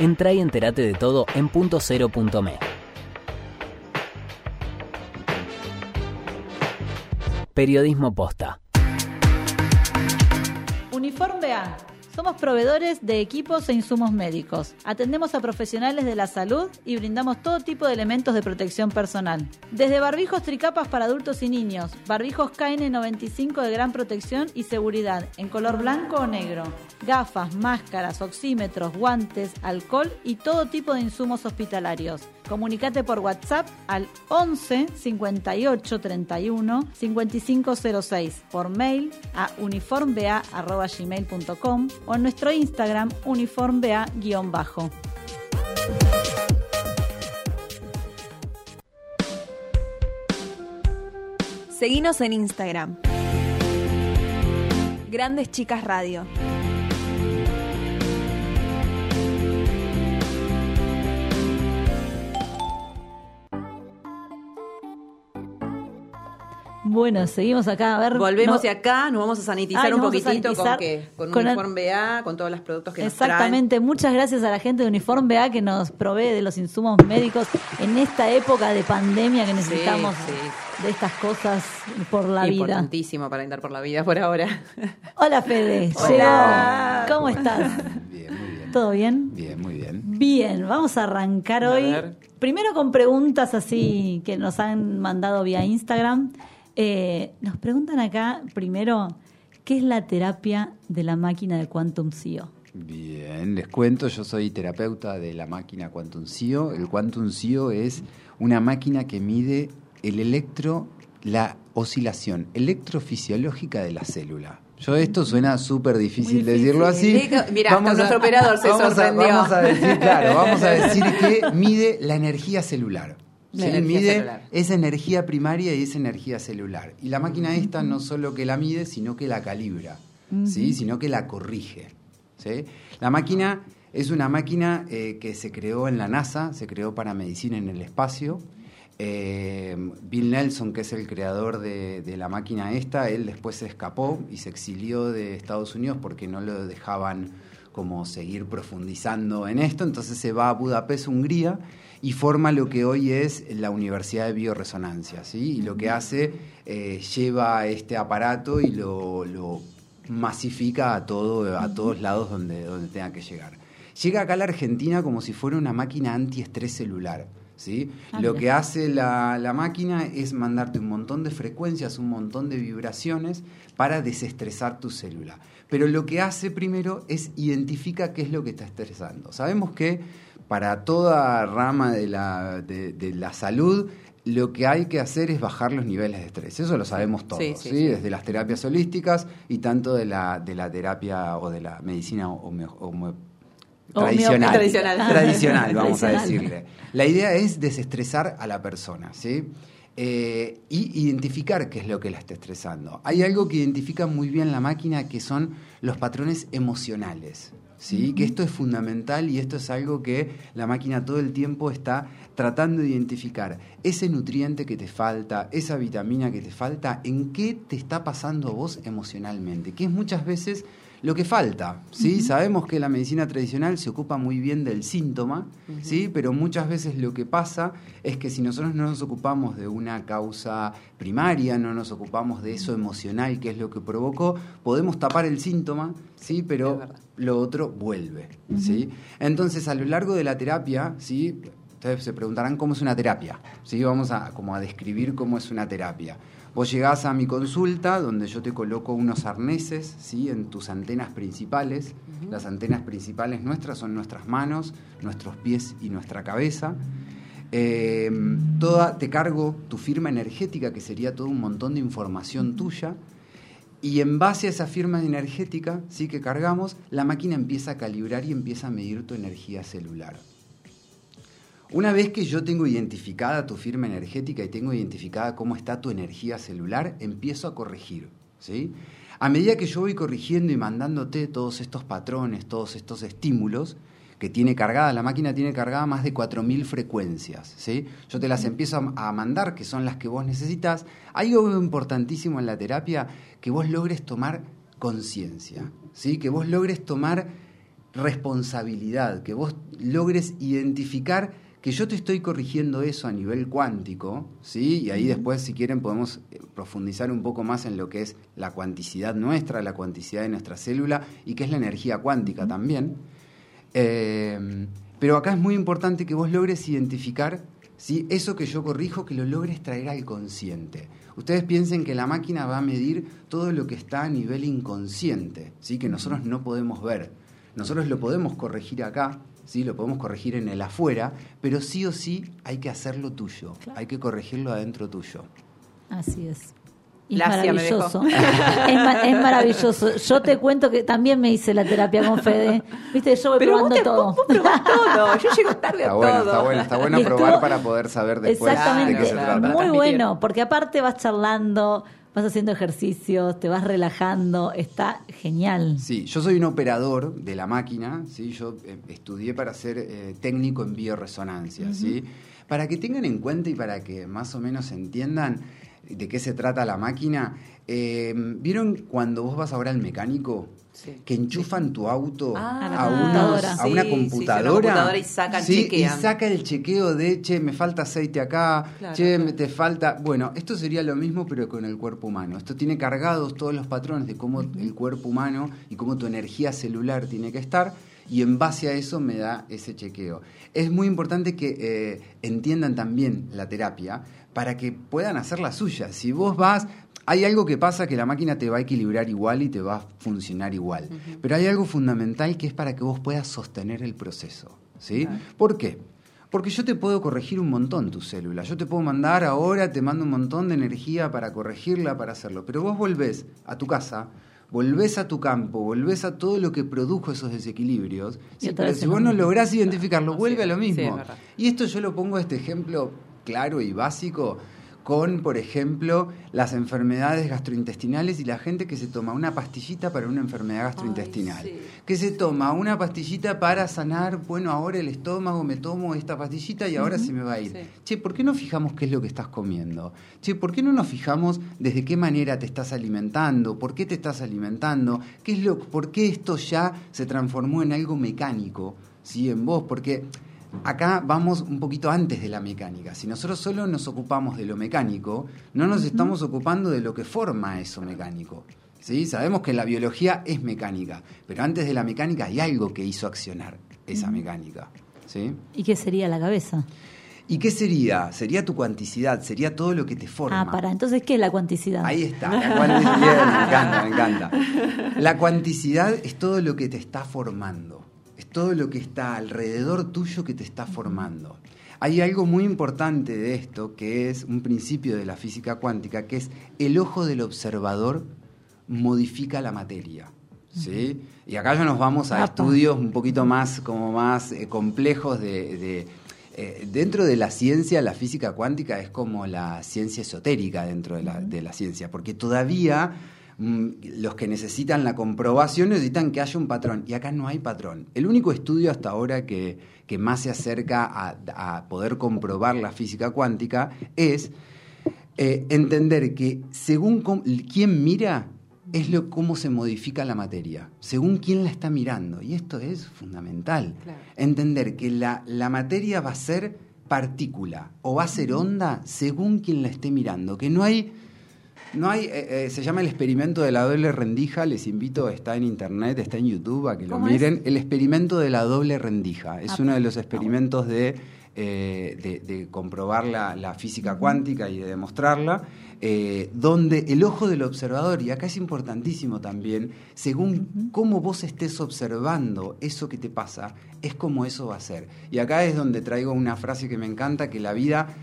Entra y entérate de todo en punto. Periodismo posta. Uniforme A. Somos proveedores de equipos e insumos médicos. Atendemos a profesionales de la salud y brindamos todo tipo de elementos de protección personal. Desde barbijos tricapas para adultos y niños, barbijos KN95 de gran protección y seguridad en color blanco o negro, gafas, máscaras, oxímetros, guantes, alcohol y todo tipo de insumos hospitalarios. Comunicate por WhatsApp al 11 58 31 5506, por mail a uniformba.gmail.com o en nuestro Instagram uniformba-bajo. Seguinos en Instagram. Grandes Chicas Radio. Bueno, seguimos acá. A ver, Volvemos no- y acá nos vamos a sanitizar Ay, un poquitito sanitizar con qué? Con, con Uniforme A, con todos los productos que nos Exactamente, muchas gracias a la gente de Uniforme A que nos provee de los insumos médicos en esta época de pandemia que necesitamos sí. de estas cosas por la vida. Importantísimo para andar por la vida por ahora. Hola Fede, Hola. llegó. ¿Cómo estás? Bien, muy bien. ¿Todo bien? Bien, muy bien. Bien, vamos a arrancar A hoy. ver. Primero con preguntas así que nos han mandado vía Instagram. Eh, nos preguntan acá primero, ¿qué es la terapia de la máquina de Quantum CEO? Bien, les cuento, yo soy terapeuta de la máquina Quantum CIO. El Quantum CIO es una máquina que mide el electro, la oscilación electrofisiológica de la célula. Yo esto suena súper difícil, decirlo así. Diga- mirá, hasta nuestro operador se vamos a- sorprendió. vamos a decir, claro, vamos a decir que mide la energía celular. ¿Sí? energía mide celular. esa energía primaria y esa energía celular. Y la máquina esta no solo que la mide, sino que la calibra, ¿sí? sino que la corrige. ¿sí? La máquina es una máquina eh, que se creó en la NASA, se creó para medicina en el espacio. Eh, Bill Nelson, que es el creador de, de la máquina esta, él después se escapó y se exilió de Estados Unidos porque no lo dejaban como seguir profundizando en esto, entonces se va a Budapest, Hungría, y forma lo que hoy es la Universidad de Bioresonancia, ¿sí? Y lo que hace, eh, lleva este aparato y lo, lo masifica a, todo, a todos lados donde, donde tenga que llegar. Llega acá a la Argentina como si fuera una máquina antiestrés celular. ¿sí? Ah, Lo que hace la, la máquina es mandarte un montón de frecuencias, un montón de vibraciones para desestresar tu célula. Pero lo que hace primero es identifica qué es lo que está estresando. Sabemos que para toda rama de la, de, de la salud, lo que hay que hacer es bajar los niveles de estrés. Eso lo sabemos todos, Sí, ¿sí? desde las terapias holísticas y tanto de la, de la terapia o de la medicina homeo- homeo- tradicional. Tradicional. Tradicional, vamos a decirle. La idea es desestresar a la persona, ¿sí? Eh, y identificar qué es lo que la está estresando. Hay algo que identifica muy bien la máquina que son los patrones emocionales. ¿Sí? Que esto es fundamental y esto es algo que la máquina todo el tiempo está tratando de identificar. Ese nutriente que te falta, esa vitamina que te falta, ¿en qué te está pasando a vos emocionalmente? Que es muchas veces lo que falta, ¿sí? Sabemos que la medicina tradicional se ocupa muy bien del síntoma, ¿sí? Pero muchas veces lo que pasa es que si nosotros no nos ocupamos de una causa primaria, no nos ocupamos de eso emocional que es lo que provocó, podemos tapar el síntoma, ¿sí? Pero lo otro vuelve, ¿sí? Entonces, a lo largo de la terapia, ¿sí? Ustedes se preguntarán cómo es una terapia, ¿sí? Vamos a, como a describir cómo es una terapia. Vos llegás a mi consulta donde yo te coloco unos arneses ¿sí? en tus antenas principales. Las antenas principales nuestras son nuestras manos, nuestros pies y nuestra cabeza. Eh, toda, te cargo tu firma energética, que sería todo un montón de información tuya. Y en base a esa firma energética ¿sí? que cargamos, la máquina empieza a calibrar y empieza a medir tu energía celular. Una vez que yo tengo identificada tu firma energética y tengo identificada cómo está tu energía celular, empiezo a corregir. ¿sí? A medida que yo voy corrigiendo y mandándote todos estos patrones, todos estos estímulos, que tiene cargada, la máquina tiene cargada más de 4.000 frecuencias. ¿sí? Yo te las empiezo a, mandar, que son las que vos necesitas. Hay algo importantísimo en la terapia, que vos logres tomar conciencia, ¿sí? que vos logres tomar responsabilidad, que vos logres identificar que yo te estoy corrigiendo eso a nivel cuántico, ¿sí? Y ahí después, si quieren, podemos eh, profundizar un poco más en lo que es la cuanticidad nuestra, la cuanticidad de nuestra célula y qué es la energía cuántica también. Eh, pero acá es muy importante que vos logres identificar ¿sí? eso que yo corrijo, que lo logres traer al consciente. Ustedes piensen que la máquina va a medir todo lo que está a nivel inconsciente, ¿sí? que nosotros no podemos ver. Nosotros lo podemos corregir acá, ¿sí? lo podemos corregir en el afuera, pero sí o sí hay que hacerlo tuyo, hay que corregirlo adentro tuyo. Así es. Y es Lacia me dejó. maravilloso. es, ma- es maravilloso. Yo te cuento que también me hice la terapia con Fede. Viste, yo voy Pero vos, probando te, todo. vos, vos probás todo. Yo llego tarde Está a bueno, todo. está bueno, está bueno probar estuvo- para poder saber después de qué se trata. muy bueno, porque aparte vas charlando, vas haciendo ejercicios, te vas relajando, está genial. Sí, yo soy un operador de la máquina, ¿sí? yo eh, estudié para ser eh, técnico en bioresonancia, ¿sí? Para que tengan en cuenta y para que más o menos entiendan de qué se trata la máquina, eh, ¿vieron cuando vos vas ahora al mecánico? Sí. Que enchufan tu auto Ah, A la a, unos- computadora. a una Sí, sí, sí, una computadora, computadora y sacan, Sí, y saca el chequeo de, che, me falta aceite acá, Claro, che, claro. te falta... Bueno, esto sería lo mismo pero con el cuerpo humano. Esto tiene cargados todos los patrones de cómo el cuerpo humano y cómo tu energía celular tiene que estar y en base a eso me da ese chequeo. Es muy importante que eh, entiendan también la terapia para que puedan hacer la suya. Si vos vas... Hay algo que pasa que la máquina te va a equilibrar igual y te va a funcionar igual. Pero hay algo fundamental que es para que vos puedas sostener el proceso. ¿sí? ¿Por qué? Porque yo te puedo corregir un montón tu célula. Yo te puedo mandar ahora, te mando un montón de energía para corregirla, para hacerlo. Pero vos volvés a tu casa, volvés a tu campo, volvés a todo lo que produjo esos desequilibrios. Sí, pero si vos no lográs identificarlo, No, vuelve sí, a lo sí, es mismo. y esto yo lo pongo este ejemplo claro y básico con, por ejemplo, las enfermedades gastrointestinales y la gente que se toma una pastillita para una enfermedad gastrointestinal. sí. Que se toma una pastillita para sanar, bueno, ahora el estómago, me tomo esta pastillita y ahora se me va a ir. Sí. Che, ¿por qué no fijamos qué es lo que estás comiendo? Che, ¿por qué no nos fijamos desde qué manera te estás alimentando? ¿Por qué te estás alimentando? ¿Qué es lo, ¿Por qué esto ya se transformó en algo mecánico? ¿Sí? En vos, porque acá vamos un poquito antes de la mecánica. Si nosotros solo nos ocupamos de lo mecánico, no nos estamos ocupando de lo que forma eso mecánico. ¿Sí? Sabemos que la biología es mecánica, pero antes de la mecánica hay algo que hizo accionar esa mecánica. ¿Sí? ¿Y qué sería la cabeza? ¿Y qué sería? Sería tu cuanticidad, sería todo lo que te forma. Ah, para, entonces, ¿qué es la cuanticidad? Ahí está, la cuanticidad, me encanta, me encanta. La cuanticidad es todo lo que te está formando, es todo lo que está alrededor tuyo que te está formando. Hay algo muy importante de esto, que es un principio de la física cuántica, que es el ojo del observador modifica la materia. ¿sí? Y acá ya nos vamos a estudios un poquito más, como más eh, complejos de, de- eh, dentro de la ciencia, la física cuántica es como la ciencia esotérica dentro de la, de la ciencia, porque todavía los que necesitan la comprobación necesitan que haya un patrón, y acá no hay patrón. El único estudio hasta ahora que, que más se acerca a, a poder comprobar la física cuántica es eh, entender que según quién mira es lo cómo se modifica la materia, según quién la está mirando. Y esto es fundamental. Claro. Entender que la, la materia va a ser partícula o va a ser onda según quien la esté mirando. Que no hay No hay, eh, eh, se llama el experimento de la doble rendija, les invito, está en internet, está en YouTube, a que lo ¿Cómo miren. El experimento de la doble rendija es Ah, uno de los experimentos de, eh, de, de comprobar la, la física cuántica y de demostrarla, eh, donde el ojo del observador, y acá es importantísimo también, según cómo vos estés observando eso que te pasa, es como eso va a ser. Y acá es donde traigo una frase que me encanta, que la vida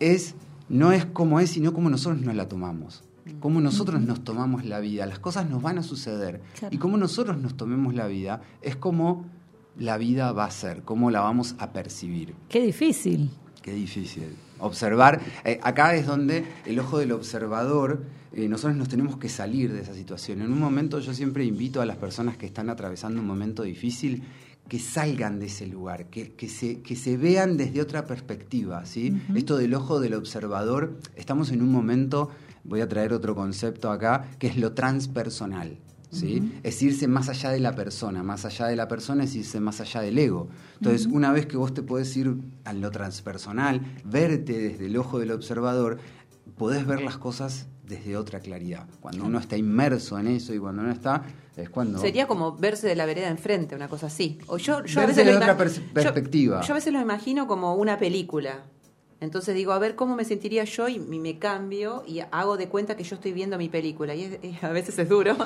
es no es como es, sino como nosotros nos la tomamos. Cómo nosotros nos tomamos la vida. Las cosas nos van a suceder. Claro. Y cómo nosotros nos tomemos la vida es como la vida va a ser, cómo la vamos a percibir. Qué difícil. Qué difícil. Observar, eh, acá es donde el ojo del observador, eh, nosotros nos tenemos que salir de esa situación. En un momento yo siempre invito a las personas que están atravesando un momento difícil que salgan de ese lugar, que, que se, que se vean desde otra perspectiva. ¿sí? Esto del ojo del observador, estamos en un momento, voy a traer otro concepto acá, que es lo transpersonal. ¿sí? Es irse más allá de la persona, más allá de la persona es irse más allá del ego. Entonces, una vez que vos te podés ir a lo transpersonal, verte desde el ojo del observador, podés ver las cosas desde otra claridad. Cuando uno está inmerso en eso y cuando uno está, es cuando... Sería como verse de la vereda enfrente, una cosa así. O yo, yo a Verse veces de lo otra ima- pers- yo- perspectiva. Yo, a veces lo imagino como una película. Entonces digo, a ver cómo me sentiría yo y me cambio y hago de cuenta que yo estoy viendo mi película. Y, es- y a veces es duro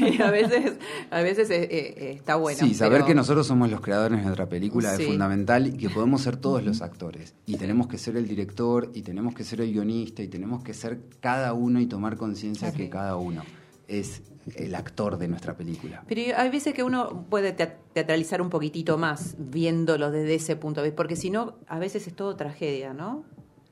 y a veces, a veces es- eh, eh, está bueno. sí, saber pero- que nosotros somos los creadores de nuestra película Sí. es fundamental y que podemos ser todos los actores. Y tenemos que ser el director, y tenemos que ser el guionista, y tenemos que ser cada uno y tomar conciencia que cada uno es el actor de nuestra película. Pero hay veces que uno puede tea- teatralizar un poquitito más viéndolo desde ese punto de vista, porque si no, a veces es todo tragedia, ¿no?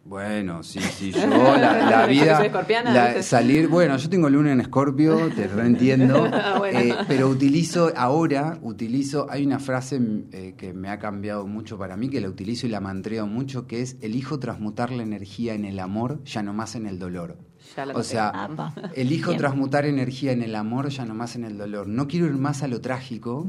Bueno, sí, sí, yo la, la vida, salir, bueno, yo tengo luna en Escorpio, te reentiendo, Ah, bueno. eh, pero utilizo ahora, utilizo, hay una frase mm, eh, que me ha cambiado mucho para mí, que la utilizo y la mantreo mucho, que es elijo transmutar la energía en el amor, ya no más en el dolor. Ya la O sea, Apa. elijo Bien. transmutar energía en el amor, ya no más en el dolor. No quiero ir más a lo trágico,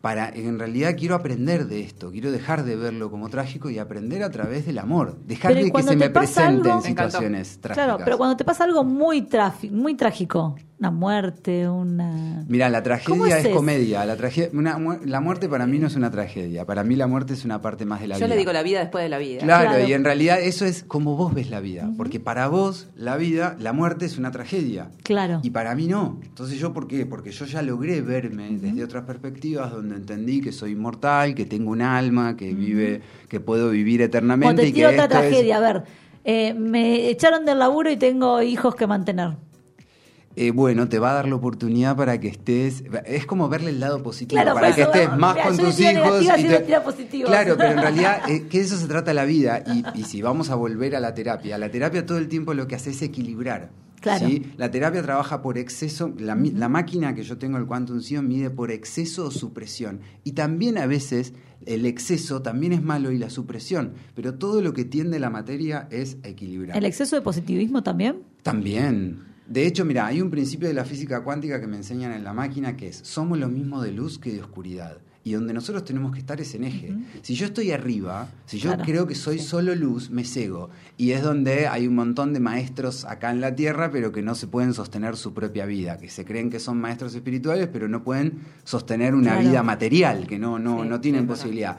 para, en realidad quiero aprender de esto, quiero dejar de verlo como trágico y aprender a través del amor, dejar Pero ¿y de que se me presenten algo? Me situaciones trágicas. Claro, pero cuando te pasa algo muy, muy trágico, una muerte, una... Mira, la ¿Cómo tragedia es comedia. La, tragedia, una mu- la muerte para mí no es una tragedia. Para mí la muerte es una parte más de la Yo vida. le digo la vida después de la vida. Claro, Claro. y en realidad eso es como vos ves la vida. Porque para vos, la vida, la muerte es una tragedia. Claro. Y para mí no. Entonces, ¿yo por qué? Porque yo ya logré verme desde otras perspectivas donde entendí que soy inmortal, que tengo un alma, que vive, que puedo vivir eternamente. Cuando te y que otra es- tragedia, a ver, eh, me echaron del laburo y tengo hijos que mantener. Eh, bueno, te va a dar la oportunidad para que estés. Es como verle el lado positivo, Claro, para por que estés más mira, con tus hijos. y te-. Claro, pero en realidad, eh, que de eso se trata la vida. Y, y si vamos a volver a la terapia, la terapia todo el tiempo lo que hace es equilibrar. Claro. ¿sí? La terapia trabaja por exceso, la, máquina que yo tengo, el Quantum Sion, mide por exceso o supresión. Y también a veces el exceso también es malo y la supresión, pero todo lo que tiende la materia es a equilibrar. ¿El exceso de positivismo también? También. De hecho, mira, hay un principio de la física cuántica que me enseñan en la máquina que es, somos lo mismo de luz que de oscuridad. Y donde nosotros tenemos que estar es en eje. Si yo estoy arriba, si yo Claro. creo que soy solo luz, me cego. Y es donde hay un montón de maestros acá en la Tierra, pero que no se pueden sostener su propia vida, que se creen que son maestros espirituales, pero no pueden sostener una Claro. vida material, que no, no, Sí, no tienen posibilidad.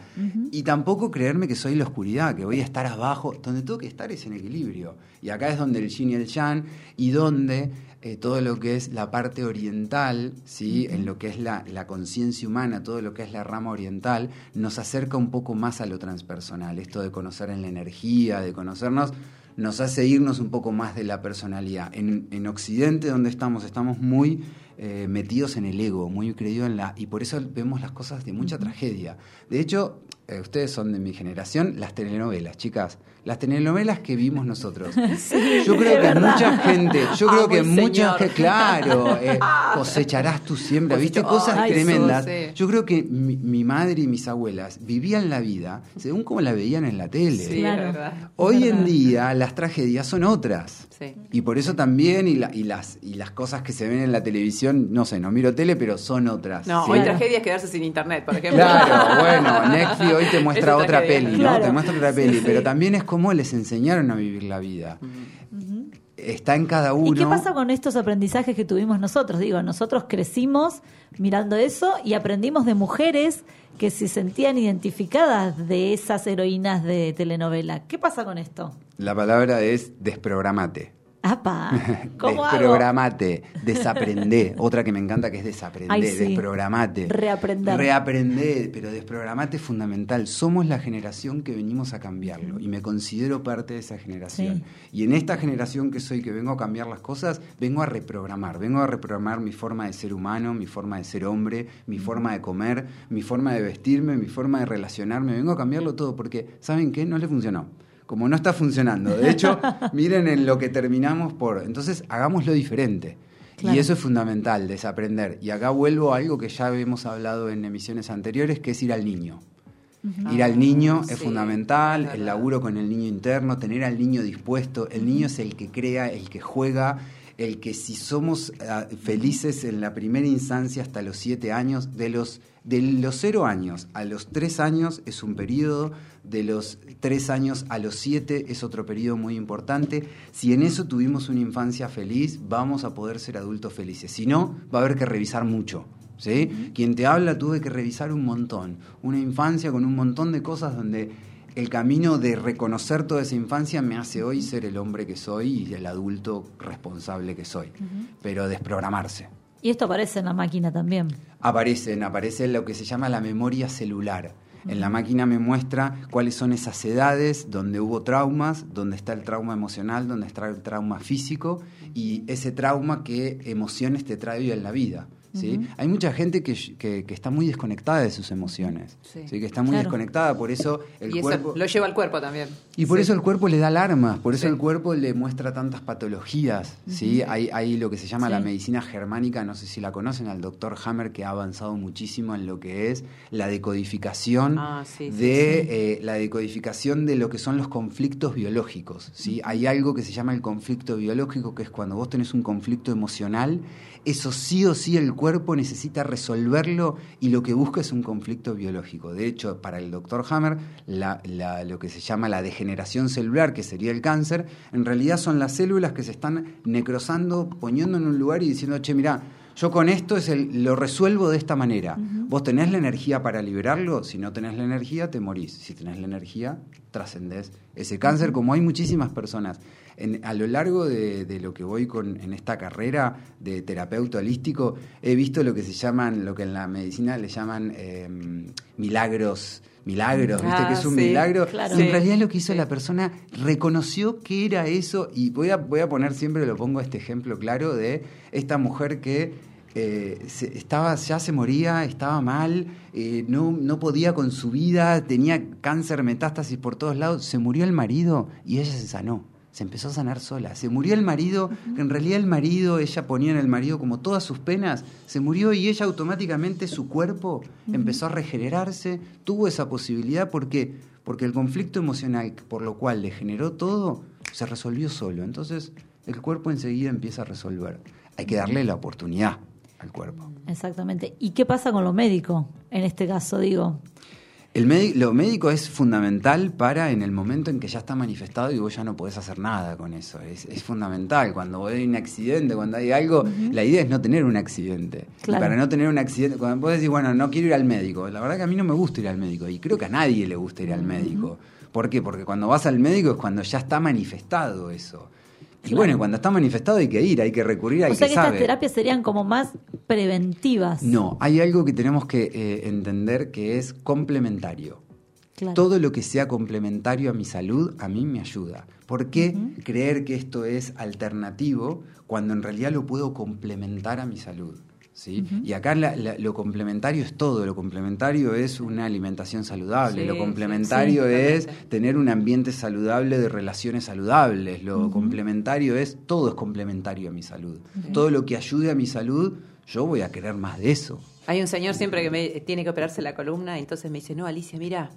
Y tampoco creerme que soy la oscuridad, que voy a estar abajo. Donde tengo que estar es en equilibrio. Y acá es donde el yin y el yang, y donde eh, todo lo que es la parte oriental, ¿sí? en lo que es la, la conciencia humana, todo lo que es la rama oriental, nos acerca un poco más a lo transpersonal. Esto de conocer en la energía, de conocernos, nos hace irnos un poco más de la personalidad. En, en Occidente, donde estamos, estamos muy eh, metidos en el ego, muy creídos en la... Y por eso vemos las cosas de mucha tragedia. De hecho, eh, ustedes son de mi generación, las telenovelas, chicas. Las telenovelas que vimos nosotros. yo creo que verdad. mucha gente, yo creo que mucha gente, claro, eh, cosecharás tu siembra, viste, Cosecho- cosas Ay, tremendas. sí. Yo creo que mi, mi madre y mis abuelas vivían la vida según como la veían en la tele. Sí, Claro. es verdad. Hoy verdad. en día las tragedias son otras. Sí. Y por eso también, y, la- y las, y las cosas que se ven en la televisión, no sé, no miro tele, pero son otras. No, ¿sí? hoy tragedia es quedarse sin internet, por ejemplo. Claro, bueno, Netflix hoy te muestra otra tragedia. peli, ¿no? Claro. Te muestra otra Sí, peli, sí. pero también es como les enseñaron a vivir la vida. está en cada uno. ¿Y qué pasa con estos aprendizajes que tuvimos nosotros? Digo, nosotros crecimos mirando eso y aprendimos de mujeres que se sentían identificadas de esas heroínas de telenovela. ¿Qué pasa con esto? La palabra es desprogramate. ¡Apa! ¿Cómo hago? desprogramate, desaprendé. Otra que me encanta que es desaprender, Ay, sí. desprogramate. Reaprender. Reaprender, pero desprogramate es fundamental. Somos la generación que venimos a cambiarlo y me considero parte de esa generación. Y en esta generación que soy, que vengo a cambiar las cosas, vengo a reprogramar. Vengo a reprogramar mi forma de ser humano, mi forma de ser hombre, mi forma de comer, mi forma de vestirme, mi forma de relacionarme. Vengo a cambiarlo todo porque, ¿saben qué? No le funcionó como no está funcionando. De hecho, miren en lo que terminamos por... Entonces, hagámoslo diferente. Claro. Y eso es fundamental, desaprender. Y acá vuelvo a algo que ya hemos hablado en emisiones anteriores, que es ir al niño. Ir al niño es sí, fundamental, el laburo con el niño interno, tener al niño dispuesto. El niño es el que crea, el que juega, el que si somos ah, felices en la primera instancia hasta los siete años, de los, de los cero años a los tres años es un periodo, de los tres años a los siete es otro periodo muy importante. Si en eso tuvimos una infancia feliz, vamos a poder ser adultos felices. Si no, va a haber que revisar mucho. ¿sí? Quien te habla tuve que revisar un montón. Una infancia con un montón de cosas donde el camino de reconocer toda esa infancia me hace hoy ser el hombre que soy y el adulto responsable que soy. Pero desprogramarse. Y esto aparece en la máquina también. Aparecen, aparece lo que se llama la memoria celular. En la máquina me muestra cuáles son esas edades donde hubo traumas, donde está el trauma emocional, donde está el trauma físico y ese trauma qué emociones te trae en la vida. ¿Sí? Hay mucha gente que, que- que está muy desconectada de sus emociones, Sí. ¿sí? que está muy Claro. desconectada, por eso el y eso cuerpo... lo lleva al cuerpo también. Y por Sí. eso el cuerpo le da alarmas, por eso Sí. el cuerpo le muestra tantas patologías. ¿sí? Hay, hay lo que se llama la medicina germánica, no sé si la conocen, al doctor Hammer, que ha avanzado muchísimo en lo que es la decodificación Ah, sí, sí, de sí. eh, la decodificación de lo que son los conflictos biológicos. ¿sí? Hay algo que se llama el conflicto biológico, que es cuando vos tenés un conflicto emocional, eso sí o sí el cuerpo necesita resolverlo y lo que busca es un conflicto biológico. De hecho, para el doctor Hammer, la- la- lo que se llama la degeneración celular, que sería el cáncer, en realidad son las células que se están necrosando, poniendo en un lugar y diciendo, che, mirá, yo con esto es el, lo resuelvo de esta manera. Vos tenés la energía para liberarlo, si no tenés la energía, te morís. Si tenés la energía, trascendés ese cáncer, como hay muchísimas personas. En- a lo largo de, de lo que voy con, en esta carrera de terapeuta holístico, he visto lo que se llaman, lo que en la medicina le llaman eh, milagros. Milagros, ¿viste? Ah, que es un sí, milagro. claro. Y en realidad lo que hizo la persona reconoció que era eso. Y voy a, voy a poner siempre, lo pongo este ejemplo claro de esta mujer que eh, se- estaba, ya se moría, estaba mal, eh, no, no podía con su vida, tenía cáncer, metástasis por todos lados. Se murió el marido y ella se sanó. Se empezó a sanar sola. Se murió el marido, que en realidad el marido, ella ponía en el marido como todas sus penas, se murió y ella automáticamente su cuerpo empezó a regenerarse, tuvo esa posibilidad porque porque el conflicto emocional por lo cual le generó todo se resolvió solo. Entonces el cuerpo enseguida empieza a resolver. Hay que darle la oportunidad al cuerpo. Exactamente. ¿Y qué pasa con lo médico en este caso, digo? El lo médico es fundamental para en el momento en que ya está manifestado y vos ya no podés hacer nada con eso. Es, es fundamental. Cuando hay un accidente, cuando hay algo, la idea es no tener un accidente. Claro. Y para no tener un accidente, cuando vos decís, bueno, no quiero ir al médico, la verdad que a mí no me gusta ir al médico y creo que a nadie le gusta ir al médico. ¿Por qué? Porque cuando vas al médico es cuando ya está manifestado eso. Y bueno, cuando está manifestado hay que ir, hay que recurrir, hay o sea que que estas terapias serían como más preventivas. No, hay algo que tenemos que eh, entender que es complementario. Claro. Todo lo que sea complementario a mi salud, a mí me ayuda. ¿Por qué creer que esto es alternativo cuando en realidad lo puedo complementar a mi salud? ¿Sí? Y acá la- la- lo complementario es todo. Lo complementario es una alimentación saludable. Sí, lo complementario sí, es tener un ambiente saludable de relaciones saludables. Lo complementario es, todo es complementario a mi salud. Todo lo que ayude a mi salud, yo voy a querer más de eso. Hay un señor siempre que me tiene que operarse la columna, entonces me dice, no, Alicia, mira,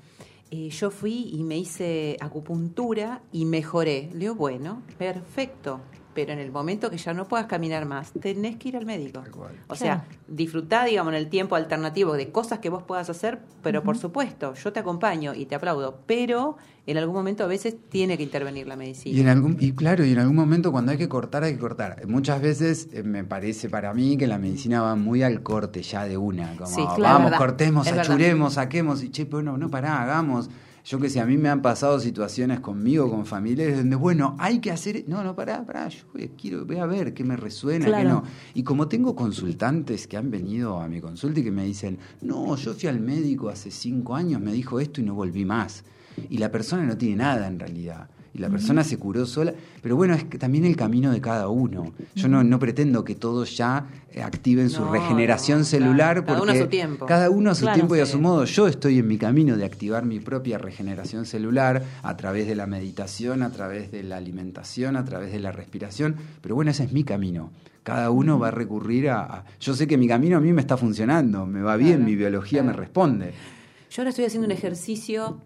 eh, yo fui y me hice acupuntura y mejoré. Le digo, bueno, perfecto. Pero en el momento que ya no puedas caminar más, tenés que ir al médico. O sea, disfrutá, digamos, en el tiempo alternativo de cosas que vos puedas hacer, pero por supuesto, yo te acompaño y te aplaudo, pero en algún momento a veces tiene que intervenir la medicina. Y en algún y claro, y en algún momento cuando hay que cortar hay que cortar. Muchas veces eh, me parece para mí que la medicina va muy al corte ya de una, como Sí, claro, vamos, verdad, cortemos, es verdad. achuremos, saquemos y che, pero no, no pará, hagamos. Yo que sé, a mí me han pasado situaciones conmigo, con familiares, donde, bueno, hay que hacer. No, no, pará, pará, yo voy, quiero, voy a ver qué me resuena, qué no. Y como tengo consultantes que han venido a mi consulta y que me dicen, no, yo fui al médico hace cinco años, me dijo esto y no volví más. Y la persona no tiene nada en realidad. Y la persona se curó sola. Pero bueno, es que también el camino de cada uno. Yo no, no pretendo que todos ya eh, activen su regeneración no, celular. claro. Cada uno porque a su tiempo. Cada uno a su Claro, tiempo y a su modo. Yo estoy en mi camino de activar mi propia regeneración celular a través de la meditación, a través de la alimentación, a través de la respiración. Pero bueno, ese es mi camino. Cada uno va a recurrir a, a- Yo sé que mi camino a mí me está funcionando, me va bien, Claro, mi biología claro. me responde. Yo ahora estoy haciendo un ejercicio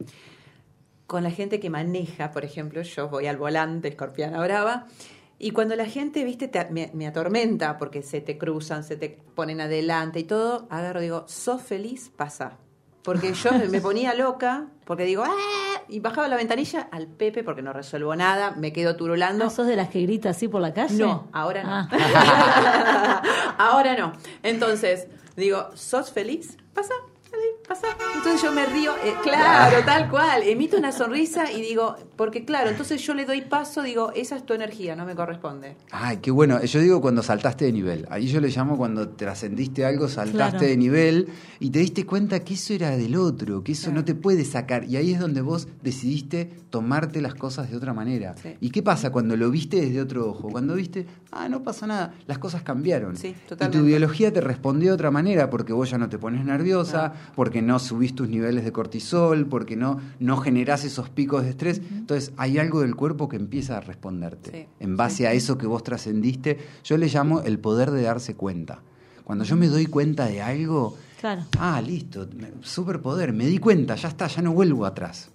con la gente que maneja, por ejemplo, yo voy al volante, escorpiana brava, y cuando la gente, viste, te- me, me atormenta porque se te cruzan, se te ponen adelante y todo, agarro digo, sos feliz, pasa. Porque yo me- ponía loca, porque digo, ¡ah! y bajaba la ventanilla al Pepe porque no resuelvo nada, me quedo turulando. ¿No sos de las que grita así por la calle? No, ahora no. Ah. ahora no. Entonces, digo, ¿sos feliz? Pasa, pasa. Entonces yo me río, eh, claro, tal cual. Emito una sonrisa y digo, porque claro, entonces yo le doy paso, digo, esa es tu energía, no me corresponde. Ay, qué bueno. Yo digo cuando saltaste de nivel. Ahí yo le llamo cuando trascendiste algo, saltaste Claro. de nivel y te diste cuenta que eso era del otro, que eso no te puede sacar. Y ahí es donde vos decidiste tomarte las cosas de otra manera. Sí. ¿Y qué pasa cuando lo viste desde otro ojo? Cuando viste, ah, no pasa nada, las cosas cambiaron. Sí, y totalmente. tu biología te respondió de otra manera porque vos ya no te pones nerviosa, porque no subís tus niveles de cortisol, porque no, no generás esos picos de estrés. Entonces hay algo del cuerpo que empieza a responderte. Sí, En base a eso que vos trascendiste, yo le llamo el poder de darse cuenta. Cuando yo me doy cuenta de algo, Claro. ah, listo, superpoder, me di cuenta, ya está, ya no vuelvo atrás.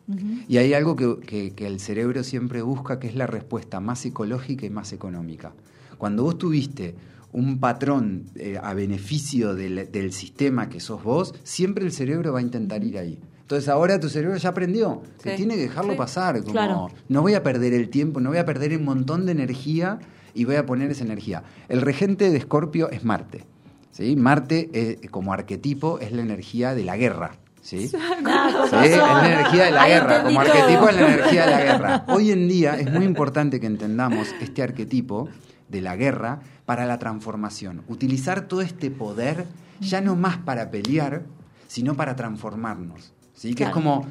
Y hay algo que, que- que el cerebro siempre busca, que es la respuesta más psicológica y más económica. Cuando vos tuviste un patrón eh, a beneficio del, del sistema que sos vos, siempre el cerebro va a intentar ir ahí. Entonces ahora tu cerebro ya aprendió que Sí, tiene que dejarlo sí. pasar. Como, Claro. no voy a perder el tiempo, no voy a perder un montón de energía y voy a poner esa energía. El regente de Escorpio es Marte. ¿sí? Marte eh, como arquetipo es la energía de la guerra. ¿sí? Ah, es la energía de la guerra, como todo. arquetipo es la energía de la guerra. Hoy en día es muy importante que entendamos este arquetipo de la guerra para la transformación. Utilizar todo este poder ya no más para pelear, sino para transformarnos. ¿sí? Que es como,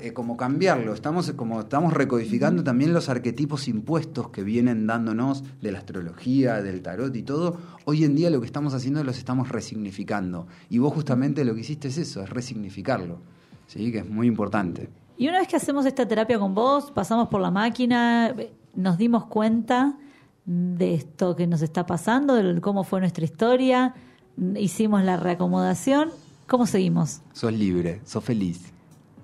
eh, como cambiarlo. Estamos, como, estamos recodificando también los arquetipos impuestos que vienen dándonos de la astrología, del tarot y todo. Hoy en día lo que estamos haciendo los estamos resignificando. Y vos justamente lo que hiciste es eso, es resignificarlo. ¿sí? Que es muy importante. Y una vez que hacemos esta terapia con vos, pasamos por la máquina, nos dimos cuenta de esto que nos está pasando, de cómo fue nuestra historia, hicimos la reacomodación. ¿Cómo seguimos? Sos libre, sos feliz.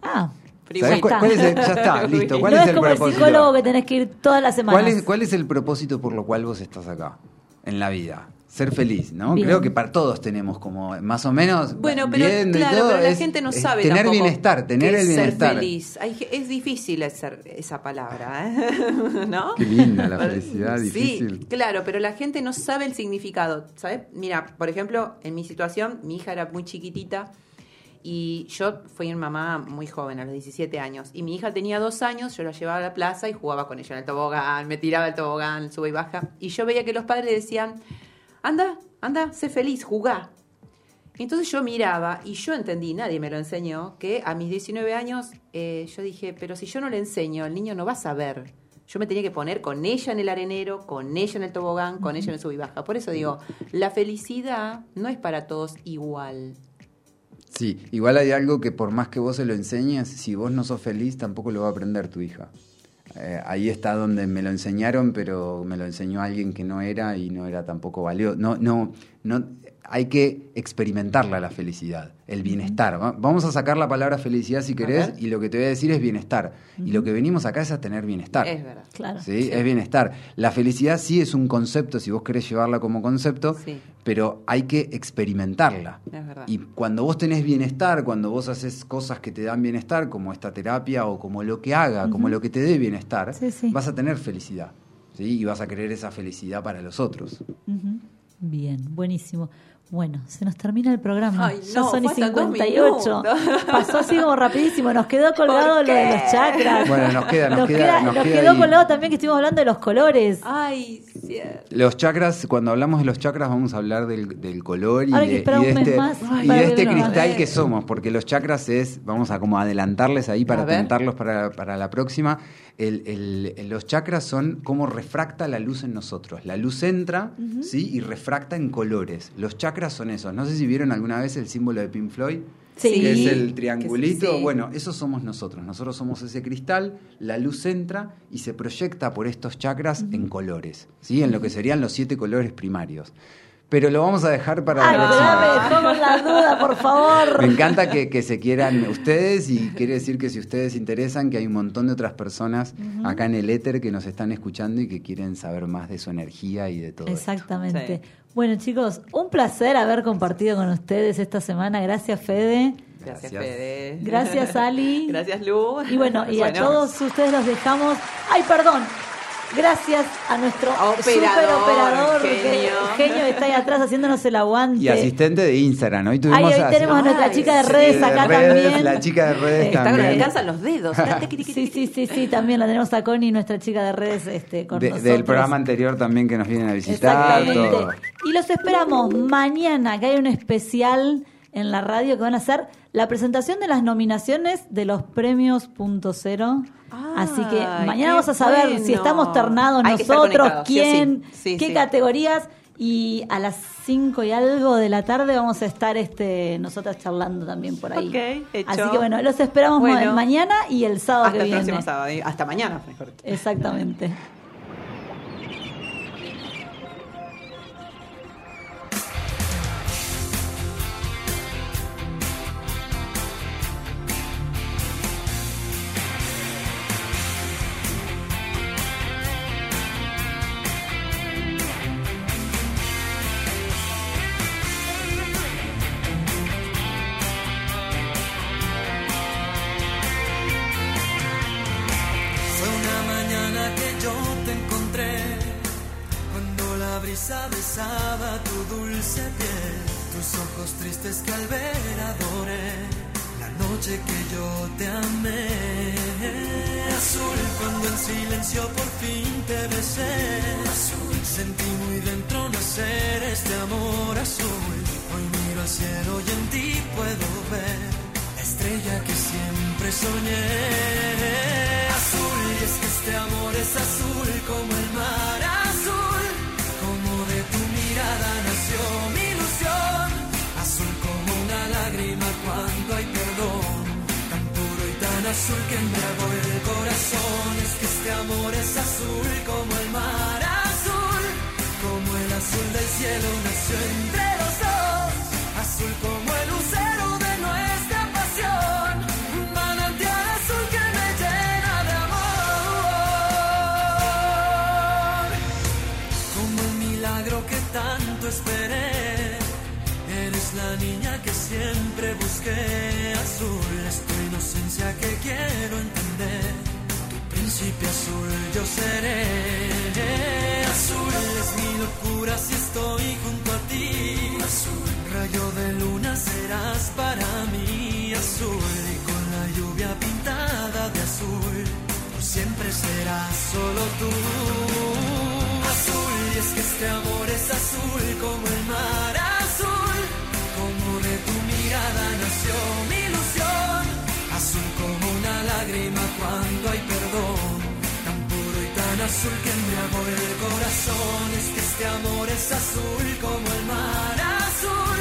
Ah, Pero ¿Sabés ya cuál- está. cuál es el- ya está, listo. ¿Cuál no es es el como el propósito? psicólogo que tenés que ir todas las semanas. ¿Cuál es, ¿Cuál es el propósito por lo cual vos estás acá en la vida? Ser feliz, ¿no? Bien. Creo que para todos tenemos como más o menos Bueno, pero claro, todo, pero la es- gente no sabe tener tampoco bienestar, tener el es bienestar. Ser feliz. Hay es difícil ser, esa palabra, ¿eh? ¿no? Qué linda la felicidad, Sí, difícil. claro, pero la gente no sabe el significado, ¿sabes? Mira, por ejemplo, en mi situación, mi hija era muy chiquitita y yo fui una mamá muy joven, a los 17 años, y mi hija tenía dos años, yo la llevaba a la plaza y jugaba con ella en el tobogán, me tiraba el tobogán, sube y baja, y yo veía que los padres decían, anda, anda, sé feliz, jugá. Entonces yo miraba y yo entendí, nadie me lo enseñó, que a mis 19 años eh, yo dije, pero si yo no le enseño, el niño no va a saber. Yo me tenía que poner con ella en el arenero, con ella en el tobogán, con ella en el sub y baja. Por eso digo, la felicidad no es para todos igual. Sí, igual hay algo que por más que vos se lo enseñes, si vos no sos feliz, tampoco lo va a aprender tu hija. Eh, ahí está donde me lo enseñaron, pero me lo enseñó alguien que no era y no era tampoco valioso. No, no, no, hay que experimentarla la felicidad, el bienestar. Va- Vamos a sacar la palabra felicidad si querés y lo que te voy a decir es bienestar. Y lo que venimos acá es a tener bienestar. Es verdad. Claro. ¿sí? Es bienestar. La felicidad sí es un concepto, si vos querés llevarla como concepto, Sí. pero hay que experimentarla. Es verdad. Y cuando vos tenés bienestar, cuando vos haces cosas que te dan bienestar, como esta terapia o como lo que haga, como lo que te dé bienestar, Sí, sí. vas a tener felicidad. ¿sí? Y vas a querer esa felicidad para los otros. Bien, buenísimo. Bueno, se nos termina el programa. Ay, ya no, son y faltan dos 58. minutos. Pasó así como rapidísimo. Nos quedó colgado ¿Por lo de los chakras. Bueno, nos queda, nos queda- nos queda quedó ahí. colgado también que estuvimos hablando de los colores. Ay, cierto. Los chakras, cuando hablamos de los chakras, vamos a hablar del, del color y Ahora de, y este, y de este cristal que somos, porque los chakras es, vamos a como adelantarles ahí para tentarlos para, para la próxima. El- el- el- los chakras son como refracta la luz en nosotros. La luz entra ¿sí? y refracta en colores. Los chakras son esos. No sé si vieron alguna vez el símbolo de Pink Floyd. Sí. que es el triangulito. sí. Bueno, eso somos nosotros. Nosotros somos ese cristal, la luz entra y se proyecta por estos chakras en colores, ¿sí? En lo que serían los siete colores primarios. Pero lo vamos a dejar para Ay, la próxima la duda, por favor. Me encanta que, que se quieran ustedes y quiere decir que si ustedes interesan, que hay un montón de otras personas acá en el éter que nos están escuchando y que quieren saber más de su energía y de todo. esto. Exactamente. Sí. Bueno, chicos, un placer haber compartido con ustedes esta semana. Gracias, Fede. Gracias, Gracias. Fede. Gracias, Ali. Gracias, Lu. Y bueno, y a todos ustedes los dejamos. ¡Ay, perdón! Gracias a nuestro Operador, super operador, genio. genio que está ahí atrás haciéndonos el aguante. Y asistente de Instagram. Hoy tuvimos Ay, hoy a- tenemos a nuestra chica de sí, redes de acá redes, también. La chica de redes Está también. alcanzan los dedos. Sí, sí, sí, sí, también la tenemos a Connie, nuestra chica de redes, este, con De- nosotros. del programa anterior también que nos vienen a visitar. Exactamente. todo. Y los esperamos mañana, que hay un especial en la radio que van a hacer la presentación de las nominaciones de los premios Punto Cero. Así que mañana vamos a saber bueno. si estamos ternados Hay nosotros, sí sí. quién, qué sí. categorías. Y a las 5 y algo de la tarde vamos a estar este nosotras charlando también por ahí. Ok, hecho. Así que bueno, los esperamos Bueno. mañana y el sábado Hasta que el viene. próximo sábado. Hasta mañana, mejor. Exactamente. solo tú. Azul y es que este amor es azul como el mar azul, como de tu mirada nació mi ilusión. Azul como una lágrima cuando hay perdón, tan puro y tan azul que embriagó el corazón. Es que este amor es azul como el mar azul,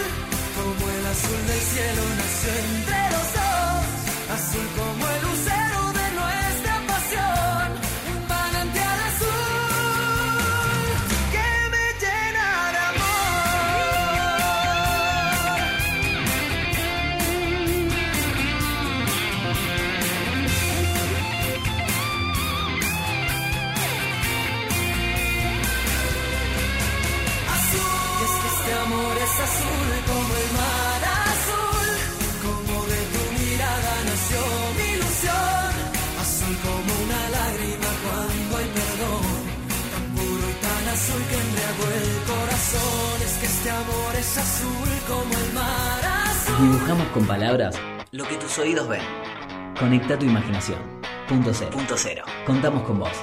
como el azul del cielo nació entre los dos. Azul como el azul que embriagó el corazón. Es que este amor es azul como el mar azul. Dibujamos con palabras lo que tus oídos ven. Conecta tu imaginación. Punto cero. Punto cero. Contamos con vos.